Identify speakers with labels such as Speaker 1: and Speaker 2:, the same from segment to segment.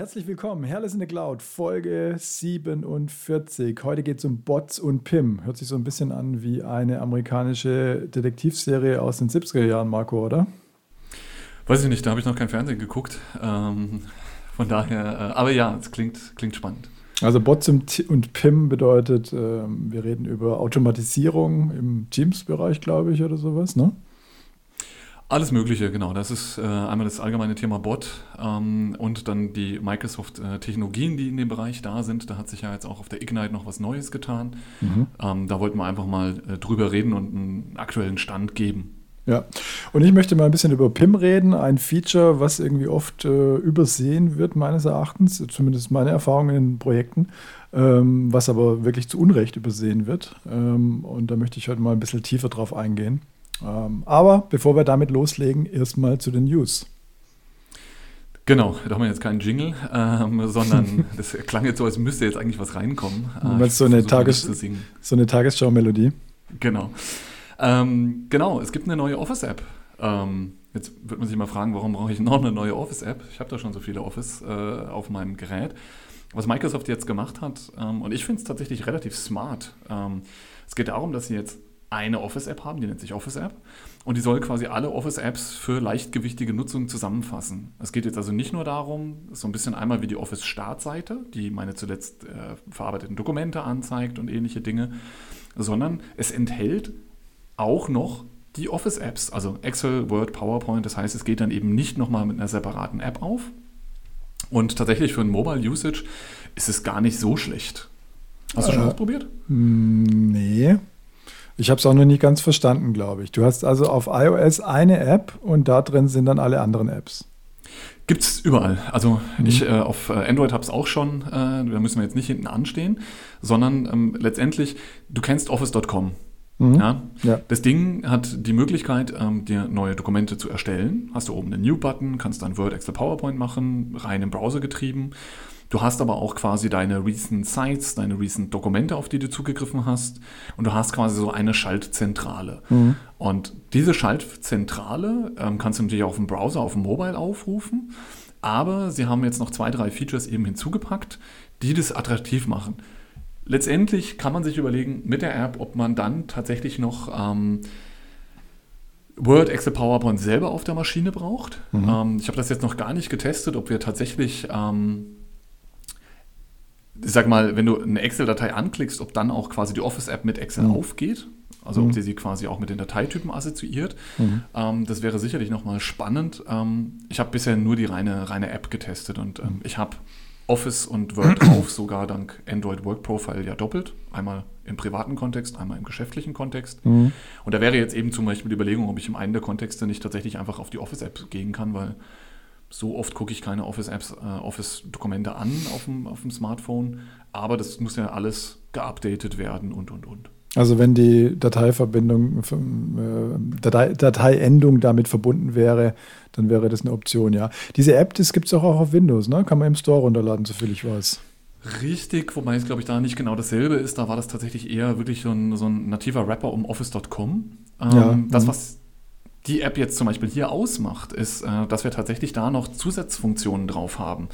Speaker 1: herzlich willkommen. Herrles in the Cloud, Folge 47. Heute geht es um Bots und PIM. Hört sich so ein bisschen an wie eine amerikanische Detektivserie aus den 70er Jahren, Marco, oder?
Speaker 2: Weiß ich nicht, da habe ich noch kein Fernsehen geguckt. Ähm, von daher, äh, aber ja, es klingt, klingt spannend.
Speaker 1: Also Bots und PIM bedeutet, äh, wir reden über Automatisierung im Teams-Bereich, glaube ich, oder sowas, ne?
Speaker 2: Alles Mögliche, genau. Das ist äh, einmal das allgemeine Thema Bot ähm, und dann die Microsoft-Technologien, äh, die in dem Bereich da sind. Da hat sich ja jetzt auch auf der Ignite noch was Neues getan. Mhm. Ähm, da wollten wir einfach mal äh, drüber reden und einen aktuellen Stand geben.
Speaker 1: Ja, und ich möchte mal ein bisschen über PIM reden, ein Feature, was irgendwie oft äh, übersehen wird, meines Erachtens, zumindest meine Erfahrungen in Projekten, ähm, was aber wirklich zu Unrecht übersehen wird. Ähm, und da möchte ich heute mal ein bisschen tiefer drauf eingehen. Ähm, aber bevor wir damit loslegen, erstmal zu den News.
Speaker 2: Genau, da haben wir jetzt keinen Jingle, ähm, sondern das klang jetzt so, als müsste jetzt eigentlich was reinkommen.
Speaker 1: Äh, so eine, Tages so eine Tagesschau-Melodie.
Speaker 2: Genau. Ähm, genau, es gibt eine neue Office-App. Ähm, jetzt wird man sich mal fragen, warum brauche ich noch eine neue Office-App? Ich habe da schon so viele Office äh, auf meinem Gerät. Was Microsoft jetzt gemacht hat, ähm, und ich finde es tatsächlich relativ smart. Ähm, es geht darum, dass sie jetzt eine Office-App haben, die nennt sich Office-App. Und die soll quasi alle Office-Apps für leichtgewichtige Nutzung zusammenfassen. Es geht jetzt also nicht nur darum, so ein bisschen einmal wie die Office-Startseite, die meine zuletzt äh, verarbeiteten Dokumente anzeigt und ähnliche Dinge, sondern es enthält auch noch die Office-Apps, also Excel, Word, PowerPoint. Das heißt, es geht dann eben nicht nochmal mit einer separaten App auf. Und tatsächlich für ein Mobile Usage ist es gar nicht so schlecht. Hast du schon äh, ausprobiert?
Speaker 1: Nee. Ich habe es auch noch nicht ganz verstanden, glaube ich. Du hast also auf iOS eine App und da drin sind dann alle anderen Apps.
Speaker 2: Gibt es überall. Also mhm. ich äh, auf äh, Android habe es auch schon, äh, da müssen wir jetzt nicht hinten anstehen, sondern ähm, letztendlich, du kennst Office.com. Mhm. Ja? ja? Das Ding hat die Möglichkeit, ähm, dir neue Dokumente zu erstellen. Hast du oben einen New-Button, kannst dann Word, Excel, PowerPoint machen, rein im Browser getrieben. Du hast aber auch quasi deine Recent Sites, deine Recent Dokumente, auf die du zugegriffen hast. Und du hast quasi so eine Schaltzentrale. Mhm. Und diese Schaltzentrale ähm, kannst du natürlich auch auf dem Browser, auf dem Mobile aufrufen. Aber sie haben jetzt noch zwei, drei Features eben hinzugepackt, die das attraktiv machen. Letztendlich kann man sich überlegen mit der App, ob man dann tatsächlich noch ähm, Word, Excel, PowerPoint selber auf der Maschine braucht. Mhm. Ähm, ich habe das jetzt noch gar nicht getestet, ob wir tatsächlich ähm, ich sag mal, wenn du eine Excel-Datei anklickst, ob dann auch quasi die Office-App mit Excel mhm. aufgeht. Also mhm. ob sie sie quasi auch mit den Dateitypen assoziiert. Mhm. Ähm, das wäre sicherlich nochmal spannend. Ähm, ich habe bisher nur die reine, reine App getestet und ähm, ich habe Office und Word drauf, sogar dank Android Work Profile ja doppelt. Einmal im privaten Kontext, einmal im geschäftlichen Kontext. Mhm. Und da wäre jetzt eben zum Beispiel die Überlegung, ob ich im einen der Kontexte nicht tatsächlich einfach auf die Office-App gehen kann, weil so oft gucke ich keine Office-Apps, äh, Office-Dokumente an auf dem, auf dem Smartphone, aber das muss ja alles geupdatet werden und, und, und.
Speaker 1: Also wenn die Dateiverbindung, äh, Datei, Dateiendung damit verbunden wäre, dann wäre das eine Option, ja. Diese App, das gibt es auch auf Windows, ne? Kann man im Store runterladen, soviel ich weiß.
Speaker 2: Richtig, wobei es, glaube ich, da nicht genau dasselbe ist. Da war das tatsächlich eher wirklich so ein, so ein nativer Rapper um Office.com. Ähm, ja, das, mhm. was die App jetzt zum Beispiel hier ausmacht, ist, äh, dass wir tatsächlich da noch Zusatzfunktionen drauf haben.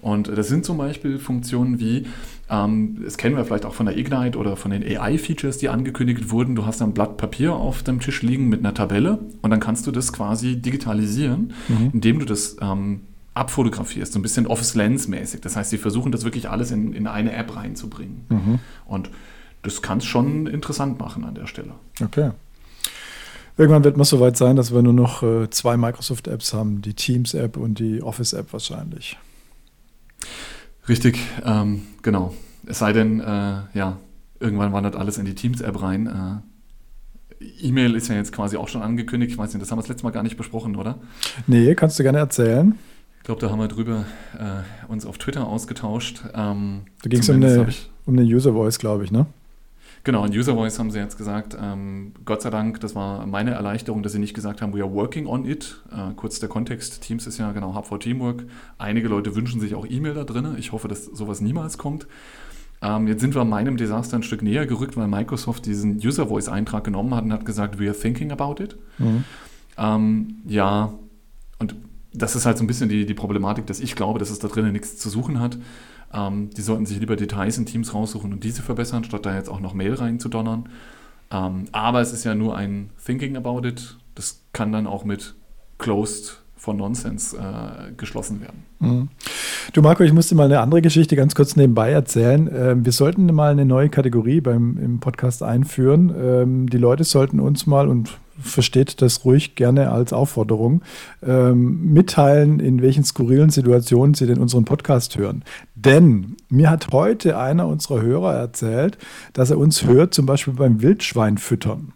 Speaker 2: Und das sind zum Beispiel Funktionen wie, ähm, das kennen wir vielleicht auch von der Ignite oder von den AI-Features, die angekündigt wurden. Du hast ein Blatt Papier auf dem Tisch liegen mit einer Tabelle und dann kannst du das quasi digitalisieren, mhm. indem du das ähm, abfotografierst, so ein bisschen Office Lens mäßig. Das heißt, sie versuchen das wirklich alles in, in eine App reinzubringen. Mhm. Und das kann es schon interessant machen an der Stelle.
Speaker 1: Okay. Irgendwann wird man so weit sein, dass wir nur noch äh, zwei Microsoft-Apps haben, die Teams-App und die Office-App wahrscheinlich.
Speaker 2: Richtig, ähm, genau. Es sei denn, äh, ja, irgendwann wandert alles in die Teams-App rein. Äh, E-Mail ist ja jetzt quasi auch schon angekündigt. Ich weiß nicht, das haben wir das letzte Mal gar nicht besprochen, oder?
Speaker 1: Nee, kannst du gerne erzählen.
Speaker 2: Ich glaube, da haben wir drüber äh, uns auf Twitter ausgetauscht.
Speaker 1: Ähm, da ging es um eine, um eine User Voice, glaube ich, ne?
Speaker 2: Genau, in User Voice haben sie jetzt gesagt, ähm, Gott sei Dank, das war meine Erleichterung, dass sie nicht gesagt haben, we are working on it. Äh, kurz der Kontext, Teams ist ja genau Hub for Teamwork. Einige Leute wünschen sich auch E-Mail da drin. Ich hoffe, dass sowas niemals kommt. Ähm, jetzt sind wir meinem Desaster ein Stück näher gerückt, weil Microsoft diesen User Voice Eintrag genommen hat und hat gesagt, we are thinking about it. Mhm. Ähm, ja, und das ist halt so ein bisschen die, die Problematik, dass ich glaube, dass es da drinnen nichts zu suchen hat. Ähm, die sollten sich lieber Details in Teams raussuchen und diese verbessern, statt da jetzt auch noch Mail reinzudonnern. Ähm, aber es ist ja nur ein Thinking about it. Das kann dann auch mit Closed von Nonsense äh, geschlossen werden. Mhm.
Speaker 1: Du Marco, ich musste mal eine andere Geschichte ganz kurz nebenbei erzählen. Ähm, wir sollten mal eine neue Kategorie beim im Podcast einführen. Ähm, die Leute sollten uns mal und versteht das ruhig gerne als Aufforderung, ähm, mitteilen, in welchen skurrilen Situationen Sie denn unseren Podcast hören. Denn mir hat heute einer unserer Hörer erzählt, dass er uns hört, zum Beispiel beim Wildschweinfüttern.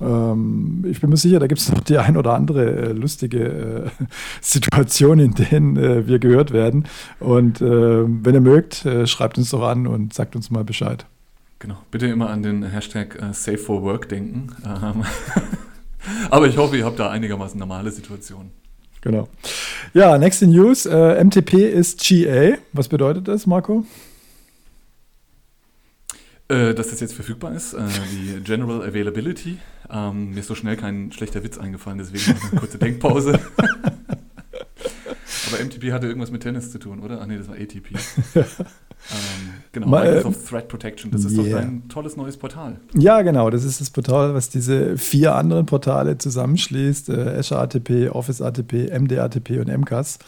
Speaker 1: Ähm, ich bin mir sicher, da gibt es noch die ein oder andere äh, lustige äh, Situation, in denen äh, wir gehört werden. Und äh, wenn ihr mögt, äh, schreibt uns doch an und sagt uns mal Bescheid.
Speaker 2: Genau, bitte immer an den Hashtag äh, Safe for Work denken. Ähm, aber ich hoffe, ihr habt da einigermaßen normale Situationen.
Speaker 1: Genau. Ja, nächste News. MTP ist GA. Was bedeutet das, Marco?
Speaker 2: Äh, dass das jetzt verfügbar ist, äh, die General Availability. Ähm, mir ist so schnell kein schlechter Witz eingefallen, deswegen eine kurze Denkpause. Aber MTP hatte irgendwas mit Tennis zu tun, oder? Ach nee, das war ATP. ähm, genau, Mal, Microsoft äh, Threat Protection, das ist yeah. doch ein tolles neues Portal.
Speaker 1: Ja, genau, das ist das Portal, was diese vier anderen Portale zusammenschließt: äh, Azure ATP, Office ATP, MD ATP und MCAS.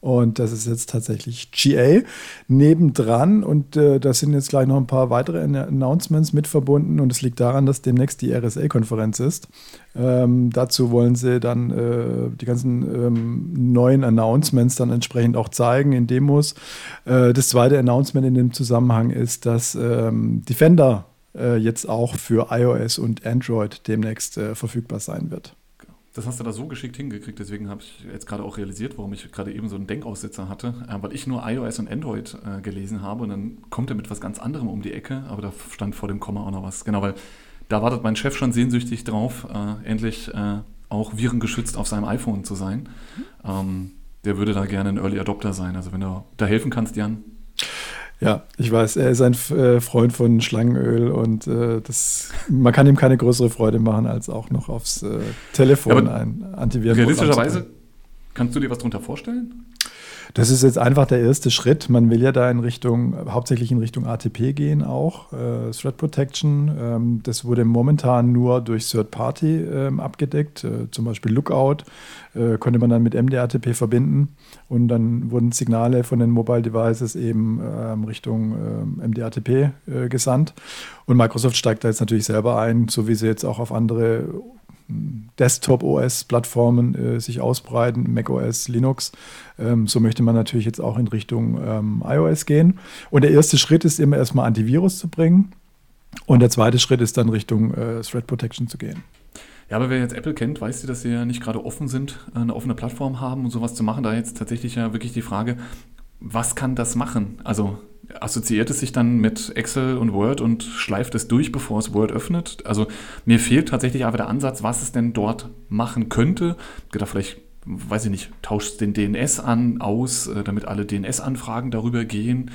Speaker 1: Und das ist jetzt tatsächlich GA nebendran. Und äh, da sind jetzt gleich noch ein paar weitere Announcements mit verbunden. Und es liegt daran, dass demnächst die RSA-Konferenz ist. Ähm, dazu wollen sie dann äh, die ganzen ähm, neuen Announcements dann entsprechend auch zeigen in Demos. Äh, das zweite Announcement in dem Zusammenhang ist, dass ähm, Defender äh, jetzt auch für iOS und Android demnächst äh, verfügbar sein wird.
Speaker 2: Das hast du da so geschickt hingekriegt, deswegen habe ich jetzt gerade auch realisiert, warum ich gerade eben so einen Denkaussetzer hatte, äh, weil ich nur iOS und Android äh, gelesen habe und dann kommt er mit was ganz anderem um die Ecke, aber da stand vor dem Komma auch noch was. Genau, weil da wartet mein Chef schon sehnsüchtig drauf, äh, endlich äh, auch virengeschützt auf seinem iPhone zu sein. Ähm, der würde da gerne ein Early Adopter sein. Also wenn du da helfen kannst, Jan,
Speaker 1: ja, ich weiß, er ist ein äh, Freund von Schlangenöl und äh, das, man kann ihm keine größere Freude machen, als auch noch aufs äh, Telefon ja, ein Antiviren.
Speaker 2: Realistischerweise, kannst du dir was darunter vorstellen?
Speaker 1: Das ist jetzt einfach der erste Schritt. Man will ja da in Richtung, hauptsächlich in Richtung ATP gehen auch, äh, Threat Protection. Ähm, das wurde momentan nur durch Third Party ähm, abgedeckt, äh, zum Beispiel Lookout äh, konnte man dann mit MDATP verbinden und dann wurden Signale von den Mobile Devices eben ähm, Richtung ähm, MDATP äh, gesandt. Und Microsoft steigt da jetzt natürlich selber ein, so wie sie jetzt auch auf andere Desktop-OS-Plattformen äh, sich ausbreiten, macOS, Linux. Ähm, so möchte man natürlich jetzt auch in Richtung ähm, iOS gehen. Und der erste Schritt ist immer erstmal Antivirus zu bringen. Und der zweite Schritt ist dann Richtung äh, Threat Protection zu gehen.
Speaker 2: Ja, aber wer jetzt Apple kennt, weiß ja, dass sie ja nicht gerade offen sind, eine offene Plattform haben und sowas zu machen. Da jetzt tatsächlich ja wirklich die Frage, was kann das machen? Also assoziiert es sich dann mit Excel und Word und schleift es durch, bevor es Word öffnet. Also mir fehlt tatsächlich aber der Ansatz, was es denn dort machen könnte. Oder vielleicht, weiß ich nicht, tauscht den DNS an, aus, äh, damit alle DNS-Anfragen darüber gehen.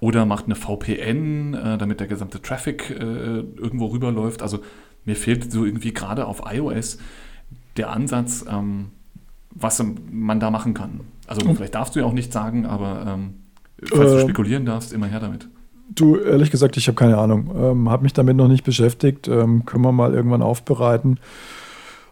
Speaker 2: Oder macht eine VPN, äh, damit der gesamte Traffic äh, irgendwo rüberläuft. Also mir fehlt so irgendwie gerade auf iOS der Ansatz, ähm, was man da machen kann. Also vielleicht darfst du ja auch nicht sagen, aber ähm, Falls du äh, spekulieren darfst, immer her damit.
Speaker 1: Du, ehrlich gesagt, ich habe keine Ahnung. Ähm, habe mich damit noch nicht beschäftigt. Ähm, können wir mal irgendwann aufbereiten.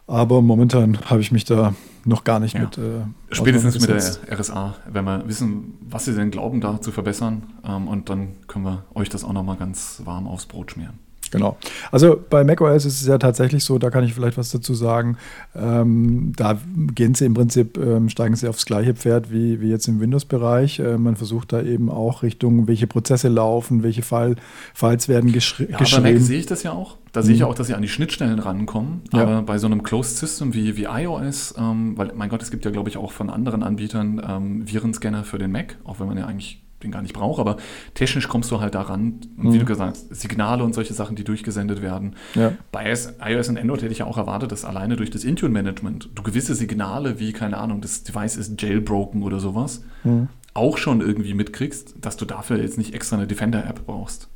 Speaker 1: Aber momentan habe ich mich da noch gar nicht ja. mit. Äh,
Speaker 2: Spätestens mit der RSA, wenn wir wissen, was sie denn glauben, da zu verbessern. Ähm, und dann können wir euch das auch noch mal ganz warm aufs Brot schmieren.
Speaker 1: Genau. Also bei macOS ist es ja tatsächlich so, da kann ich vielleicht was dazu sagen. Ähm, da gehen sie im Prinzip, ähm, steigen sie aufs gleiche Pferd wie, wie jetzt im Windows-Bereich. Äh, man versucht da eben auch Richtung, welche Prozesse laufen, welche File, Files werden geschri ja, geschrieben. Bei Mac
Speaker 2: sehe ich das ja auch. Da sehe ich mhm. auch, dass sie an die Schnittstellen rankommen. Ja. Aber bei so einem Closed System wie, wie iOS, ähm, weil mein Gott, es gibt ja, glaube ich, auch von anderen Anbietern ähm, Virenscanner für den Mac, auch wenn man ja eigentlich den gar nicht brauche, aber technisch kommst du halt daran, mhm. wie du gesagt hast, Signale und solche Sachen, die durchgesendet werden. Ja. Bei iOS und Android hätte ich ja auch erwartet, dass alleine durch das Intune-Management du gewisse Signale wie, keine Ahnung, das Device ist jailbroken oder sowas, mhm. auch schon irgendwie mitkriegst, dass du dafür jetzt nicht extra eine Defender-App brauchst.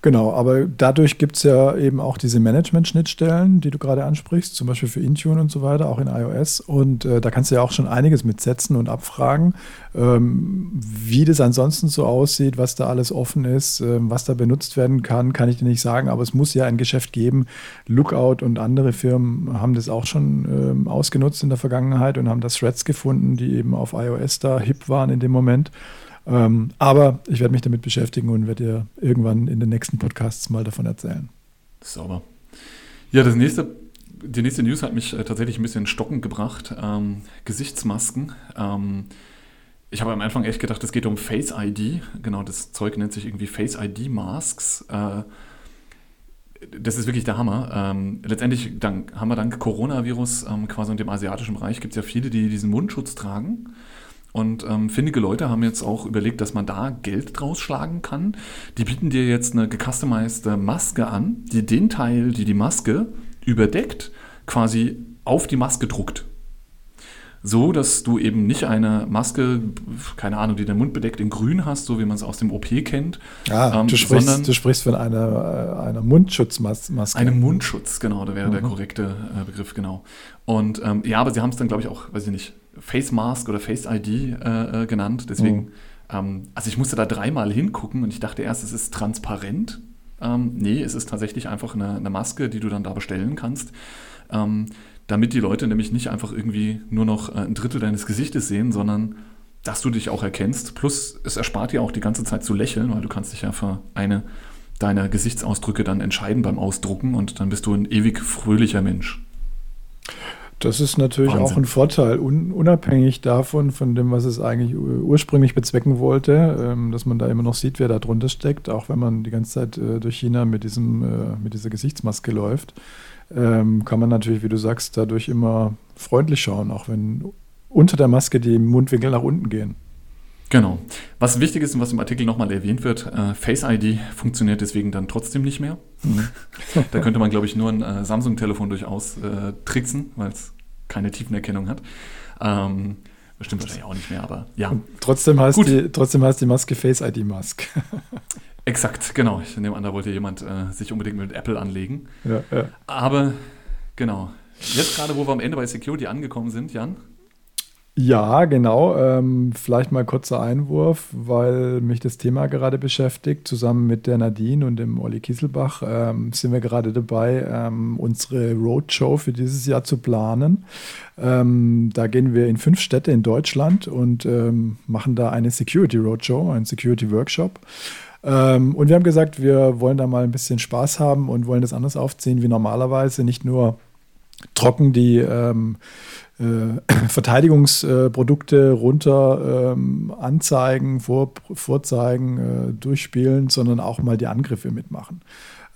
Speaker 1: Genau, aber dadurch gibt es ja eben auch diese Management-Schnittstellen, die du gerade ansprichst, zum Beispiel für Intune und so weiter, auch in iOS. Und äh, da kannst du ja auch schon einiges mitsetzen und abfragen, ähm, wie das ansonsten so aussieht, was da alles offen ist, äh, was da benutzt werden kann, kann ich dir nicht sagen, aber es muss ja ein Geschäft geben. Lookout und andere Firmen haben das auch schon ähm, ausgenutzt in der Vergangenheit und haben da Threads gefunden, die eben auf iOS da hip waren in dem Moment. Ähm, aber ich werde mich damit beschäftigen und werde dir irgendwann in den nächsten Podcasts mal davon erzählen.
Speaker 2: Sauber. Ja, das nächste, die nächste News hat mich äh, tatsächlich ein bisschen stockend gebracht. Ähm, Gesichtsmasken. Ähm, ich habe am Anfang echt gedacht, es geht um Face ID. Genau, das Zeug nennt sich irgendwie Face ID Masks. Äh, das ist wirklich der Hammer. Ähm, letztendlich dank, haben dank Coronavirus ähm, quasi in dem asiatischen Bereich gibt es ja viele, die diesen Mundschutz tragen. Und ähm, findige Leute haben jetzt auch überlegt, dass man da Geld draus schlagen kann. Die bieten dir jetzt eine gecustomized Maske an, die den Teil, die die Maske überdeckt, quasi auf die Maske druckt. So, dass du eben nicht eine Maske, keine Ahnung, die den Mund bedeckt in grün hast, so wie man es aus dem OP kennt.
Speaker 1: Ah, ähm, du, sprichst, sondern, du sprichst von einer, einer Mundschutzmaske.
Speaker 2: Einem Mundschutz, genau, da wäre mhm. der korrekte äh, Begriff, genau. Und ähm, ja, aber sie haben es dann, glaube ich, auch, weiß ich nicht, Face Mask oder Face ID äh, äh, genannt. Deswegen, mhm. ähm, also ich musste da dreimal hingucken und ich dachte erst, es ist transparent. Ähm, nee, es ist tatsächlich einfach eine, eine, Maske, die du dann da bestellen kannst. Ähm, damit die Leute nämlich nicht einfach irgendwie nur noch äh, ein Drittel deines Gesichtes sehen, sondern dass du dich auch erkennst. Plus, es erspart dir auch die ganze Zeit zu lächeln, weil du kannst dich ja für eine deiner Gesichtsausdrücke dann entscheiden beim Ausdrucken und dann bist du ein ewig fröhlicher Mensch.
Speaker 1: Das ist natürlich Wahnsinn. auch ein Vorteil, un unabhängig davon, von dem, was es eigentlich ursprünglich bezwecken wollte, ähm, dass man da immer noch sieht, wer da drunter steckt, auch wenn man die ganze Zeit äh, durch China mit, diesem, äh, mit dieser Gesichtsmaske läuft, ähm, kann man natürlich, wie du sagst, dadurch immer freundlich schauen, auch wenn unter der Maske die Mundwinkel nach unten gehen.
Speaker 2: Genau. Was wichtig ist und was im Artikel nochmal erwähnt wird, äh, Face ID funktioniert deswegen dann trotzdem nicht mehr. Mhm. da könnte man, glaube ich, nur ein äh, Samsung-Telefon durchaus äh, tricksen, weil es keine Tiefenerkennung hat. Ähm, Bestimmt wahrscheinlich auch nicht mehr, aber ja. Und
Speaker 1: trotzdem heißt, die, trotzdem heißt die Maske Face ID Mask.
Speaker 2: Exakt, genau. Ich nehme an, da wollte jemand äh, sich unbedingt mit Apple anlegen.
Speaker 1: Ja, ja.
Speaker 2: Aber genau. Jetzt gerade, wo wir am Ende bei Security angekommen sind, Jan,
Speaker 1: ja, genau. Ähm, vielleicht mal kurzer Einwurf, weil mich das Thema gerade beschäftigt. Zusammen mit der Nadine und dem Olli Kieselbach ähm, sind wir gerade dabei, ähm, unsere Roadshow für dieses Jahr zu planen. Ähm, da gehen wir in fünf Städte in Deutschland und ähm, machen da eine Security Roadshow, einen Security Workshop. Ähm, und wir haben gesagt, wir wollen da mal ein bisschen Spaß haben und wollen das anders aufziehen wie normalerweise. Nicht nur trocken die ähm, äh, Verteidigungsprodukte runter ähm, anzeigen, vor, vorzeigen, äh, durchspielen, sondern auch mal die Angriffe mitmachen.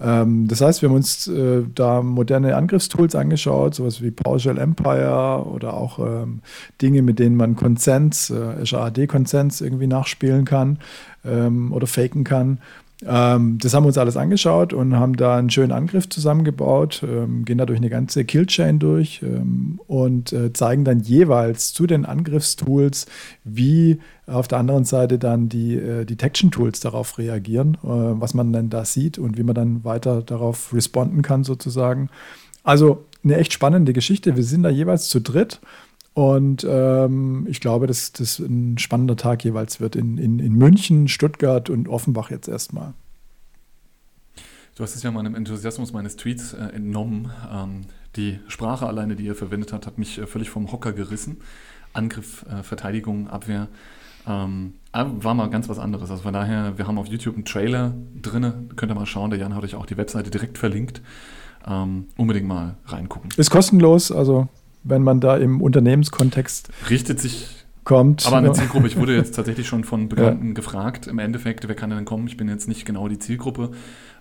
Speaker 1: Ähm, das heißt, wir haben uns äh, da moderne Angriffstools angeschaut, sowas wie PowerShell Empire oder auch ähm, Dinge, mit denen man Consents, äh, Azure AD Consents irgendwie nachspielen kann ähm, oder faken kann ähm, das haben wir uns alles angeschaut und haben da einen schönen Angriff zusammengebaut, ähm, gehen da durch eine ganze Killchain durch ähm, und äh, zeigen dann jeweils zu den Angriffstools, wie auf der anderen Seite dann die äh, Detection-Tools darauf reagieren, äh, was man dann da sieht und wie man dann weiter darauf responden kann sozusagen. Also eine echt spannende Geschichte. Wir sind da jeweils zu dritt und ähm, ich glaube, dass das ein spannender Tag jeweils wird in, in, in München, Stuttgart und Offenbach jetzt erstmal.
Speaker 2: Du hast es ja meinem Enthusiasmus meines Tweets äh, entnommen. Ähm, die Sprache alleine, die er verwendet hat, hat mich äh, völlig vom Hocker gerissen. Angriff, äh, Verteidigung, Abwehr. Ähm, war mal ganz was anderes. Also von daher, wir haben auf YouTube einen Trailer drin. Könnt ihr mal schauen. Der Jan hat euch auch die Webseite direkt verlinkt. Ähm, unbedingt mal reingucken.
Speaker 1: Ist kostenlos, also wenn man da im Unternehmenskontext
Speaker 2: richtet sich
Speaker 1: kommt.
Speaker 2: Aber eine Zielgruppe, ich wurde jetzt tatsächlich schon von Bekannten ja. gefragt, im Endeffekt, wer kann denn kommen? Ich bin jetzt nicht genau die Zielgruppe.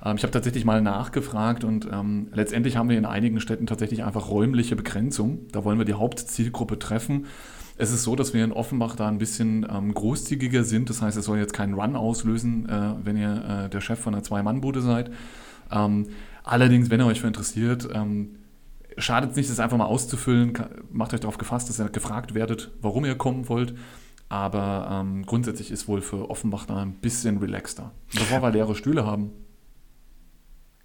Speaker 2: Ähm, ich habe tatsächlich mal nachgefragt und ähm, letztendlich haben wir in einigen Städten tatsächlich einfach räumliche Begrenzung. Da wollen wir die Hauptzielgruppe treffen. Es ist so, dass wir in Offenbach da ein bisschen ähm, großzügiger sind. Das heißt, es soll jetzt keinen Run auslösen, äh, wenn ihr äh, der Chef von einer Zwei-Mann-Bude seid. Ähm, allerdings, wenn ihr euch für interessiert, ähm, schadet es nicht, das einfach mal auszufüllen. Macht euch darauf gefasst, dass ihr gefragt werdet, warum ihr kommen wollt. Aber ähm, grundsätzlich ist wohl für Offenbach da ein bisschen relaxter. Bevor wir leere Stühle haben.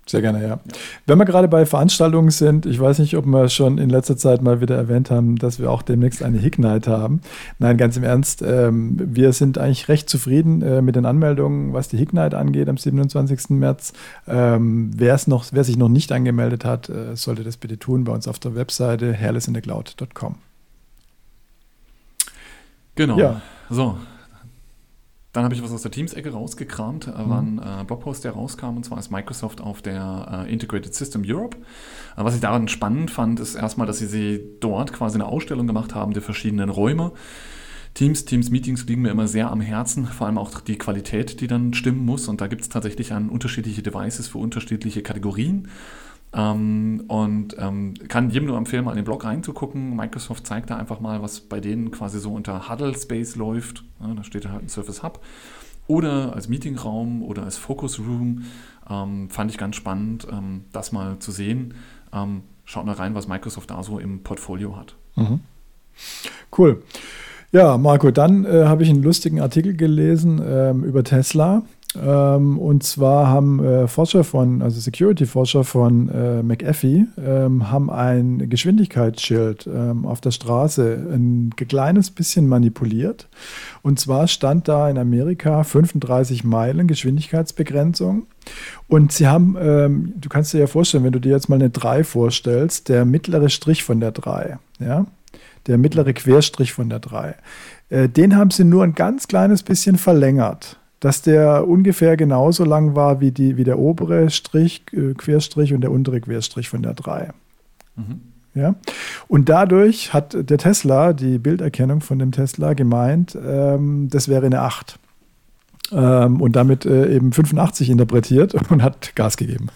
Speaker 1: Sehr gerne, ja. Wenn wir gerade bei Veranstaltungen sind, ich weiß nicht, ob wir schon in letzter Zeit mal wieder erwähnt haben, dass wir auch demnächst eine Hick Night haben. Nein, ganz im Ernst, ähm, wir sind eigentlich recht zufrieden äh, mit den Anmeldungen, was die Hick Night angeht am 27. März. Ähm, noch, wer sich noch nicht angemeldet hat, äh, sollte das bitte tun bei uns auf der Webseite hairlessindthecloud.com.
Speaker 2: Genau. Ja. So, dann habe ich was aus der Teams-Ecke rausgekramt, mhm. war ein äh, Blogpost, der rauskam, und zwar ist Microsoft auf der äh, Integrated System Europe. Äh, was ich daran spannend fand, ist erstmal, dass sie, sie dort quasi eine Ausstellung gemacht haben der verschiedenen Räume. Teams, Teams-Meetings liegen mir immer sehr am Herzen, vor allem auch die Qualität, die dann stimmen muss. Und da gibt es tatsächlich an unterschiedliche Devices für unterschiedliche Kategorien. Ähm, und ähm, kann jedem nur empfehlen, mal in den Blog reinzugucken. Microsoft zeigt da einfach mal, was bei denen quasi so unter Huddle Space läuft. Ja, da steht halt ein Surface Hub. Oder als Meetingraum oder als Focus Room. Ähm, fand ich ganz spannend, ähm, das mal zu sehen. Ähm, schaut mal rein, was Microsoft da so im Portfolio hat. Mhm.
Speaker 1: Cool. Ja, Marco, dann äh, habe ich einen lustigen Artikel gelesen ähm, über Tesla. Ähm, und zwar haben äh, Forscher von, also Security-Forscher von äh, McAfee, ähm, haben ein Geschwindigkeitsschild ähm, auf der Straße ein kleines bisschen manipuliert. Und zwar stand da in Amerika 35 Meilen Geschwindigkeitsbegrenzung. Und sie haben, ähm, du kannst dir ja vorstellen, wenn du dir jetzt mal eine 3 vorstellst, der mittlere Strich von der 3, ja, der mittlere Querstrich von der 3, äh, den haben sie nur ein ganz kleines bisschen verlängert dass der ungefähr genauso lang war wie, die, wie der obere Strich, äh, Querstrich und der untere Querstrich von der 3. Mhm. Ja? Und dadurch hat der Tesla, die Bilderkennung von dem Tesla, gemeint, ähm, das wäre eine 8. Ähm, und damit äh, eben 85 interpretiert und hat Gas gegeben.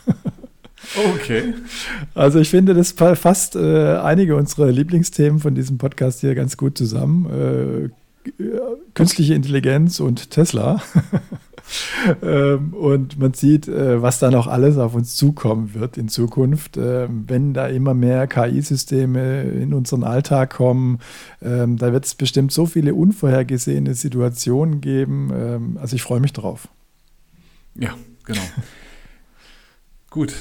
Speaker 2: Okay.
Speaker 1: Also ich finde, das fasst äh, einige unserer Lieblingsthemen von diesem Podcast hier ganz gut zusammen. Äh, künstliche Intelligenz und Tesla. ähm, und man sieht, äh, was da noch alles auf uns zukommen wird in Zukunft, äh, wenn da immer mehr KI-Systeme in unseren Alltag kommen. Ähm, da wird es bestimmt so viele unvorhergesehene Situationen geben. Ähm, also ich freue mich drauf.
Speaker 2: Ja, genau. Gut.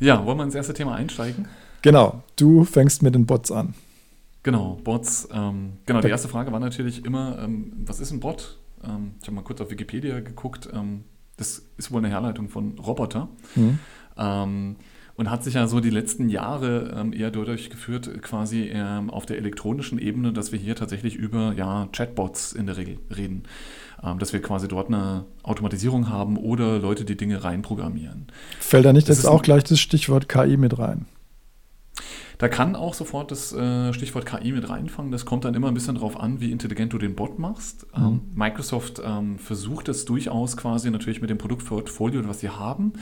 Speaker 2: Ja, wollen wir ins erste Thema einsteigen?
Speaker 1: Genau. Du fängst mit den Bots an.
Speaker 2: Genau, Bots. Ähm, genau, die erste Frage war natürlich immer, ähm, was ist ein Bot? Ähm, ich habe mal kurz auf Wikipedia geguckt. Ähm, das ist wohl eine Herleitung von Roboter. Mhm. Ähm, und hat sich ja so die letzten Jahre ähm, eher dadurch geführt, quasi auf der elektronischen Ebene, dass wir hier tatsächlich über ja, Chatbots in der Regel reden. dass wir quasi dort eine Automatisierung haben oder Leute, die Dinge reinprogrammieren.
Speaker 1: Fällt da nicht das jetzt auch gleich das Stichwort KI mit rein?
Speaker 2: Da kann auch sofort das äh, Stichwort KI mit reinfangen. Das kommt dann immer ein bisschen darauf an, wie intelligent du den Bot machst. Mhm. Ähm, Microsoft ähm, versucht es durchaus quasi natürlich mit dem Produktportfolio, was sie haben.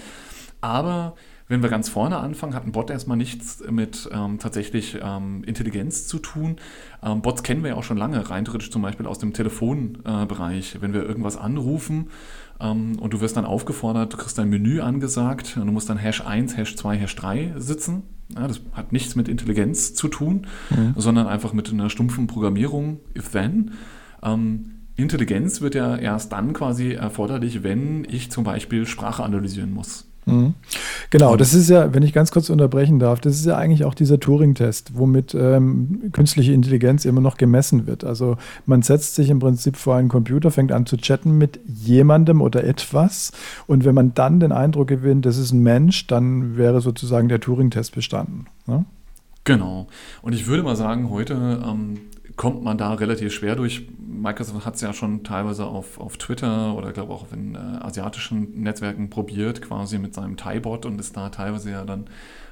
Speaker 2: Aber wenn wir ganz vorne anfangen, hat ein Bot erstmal nichts mit ähm, tatsächlich ähm, Intelligenz zu tun. Ähm, Bots kennen wir ja auch schon lange, rein theoretisch zum Beispiel aus dem Telefonbereich. Äh, wenn wir irgendwas anrufen ähm, und du wirst dann aufgefordert, du kriegst dein Menü angesagt und du musst dann Hash 1, Hash 2, Hash 3 sitzen ja, das hat nichts mit Intelligenz zu tun, mhm. sondern einfach mit einer stumpfen Programmierung, if then. Ähm, Intelligenz wird ja erst dann quasi erforderlich, wenn ich zum Beispiel Sprache analysieren muss.
Speaker 1: Mhm. Genau, das ist ja, wenn ich ganz kurz unterbrechen darf, das ist ja eigentlich auch dieser Turing-Test, womit ähm, künstliche Intelligenz immer noch gemessen wird. Also man setzt sich im Prinzip vor einen Computer, fängt an zu chatten mit jemandem oder etwas und wenn man dann den Eindruck gewinnt, das ist ein Mensch, dann wäre sozusagen der Turing-Test bestanden. Ne?
Speaker 2: Genau. Und ich würde mal sagen, heute ähm, kommt man da relativ schwer durch. Microsoft hat es ja schon teilweise auf, auf Twitter oder glaube auch in äh, asiatischen Netzwerken probiert, quasi mit seinem Thai-Bot und ist da teilweise ja dann,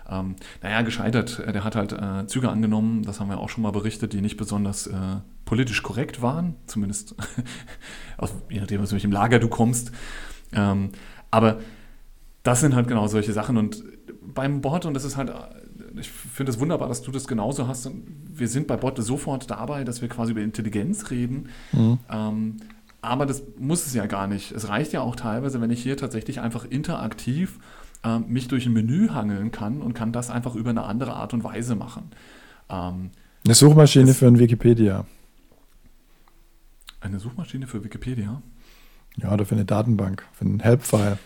Speaker 2: ähm, naja, gescheitert. Der hat halt äh, Züge angenommen, das haben wir auch schon mal berichtet, die nicht besonders äh, politisch korrekt waren, zumindest aus, je nachdem, aus welchem Lager du kommst. Ähm, aber das sind halt genau solche Sachen und beim Bot, und das ist halt ich finde es wunderbar, dass du das genauso hast. Wir sind bei Bot sofort dabei, dass wir quasi über Intelligenz reden. Mhm. Ähm, aber das muss es ja gar nicht. Es reicht ja auch teilweise, wenn ich hier tatsächlich einfach interaktiv äh, mich durch ein Menü hangeln kann und kann das einfach über eine andere Art und Weise machen.
Speaker 1: Ähm, eine Suchmaschine für ein Wikipedia.
Speaker 2: Eine Suchmaschine für Wikipedia?
Speaker 1: Ja, oder für eine Datenbank, für einen Help-File.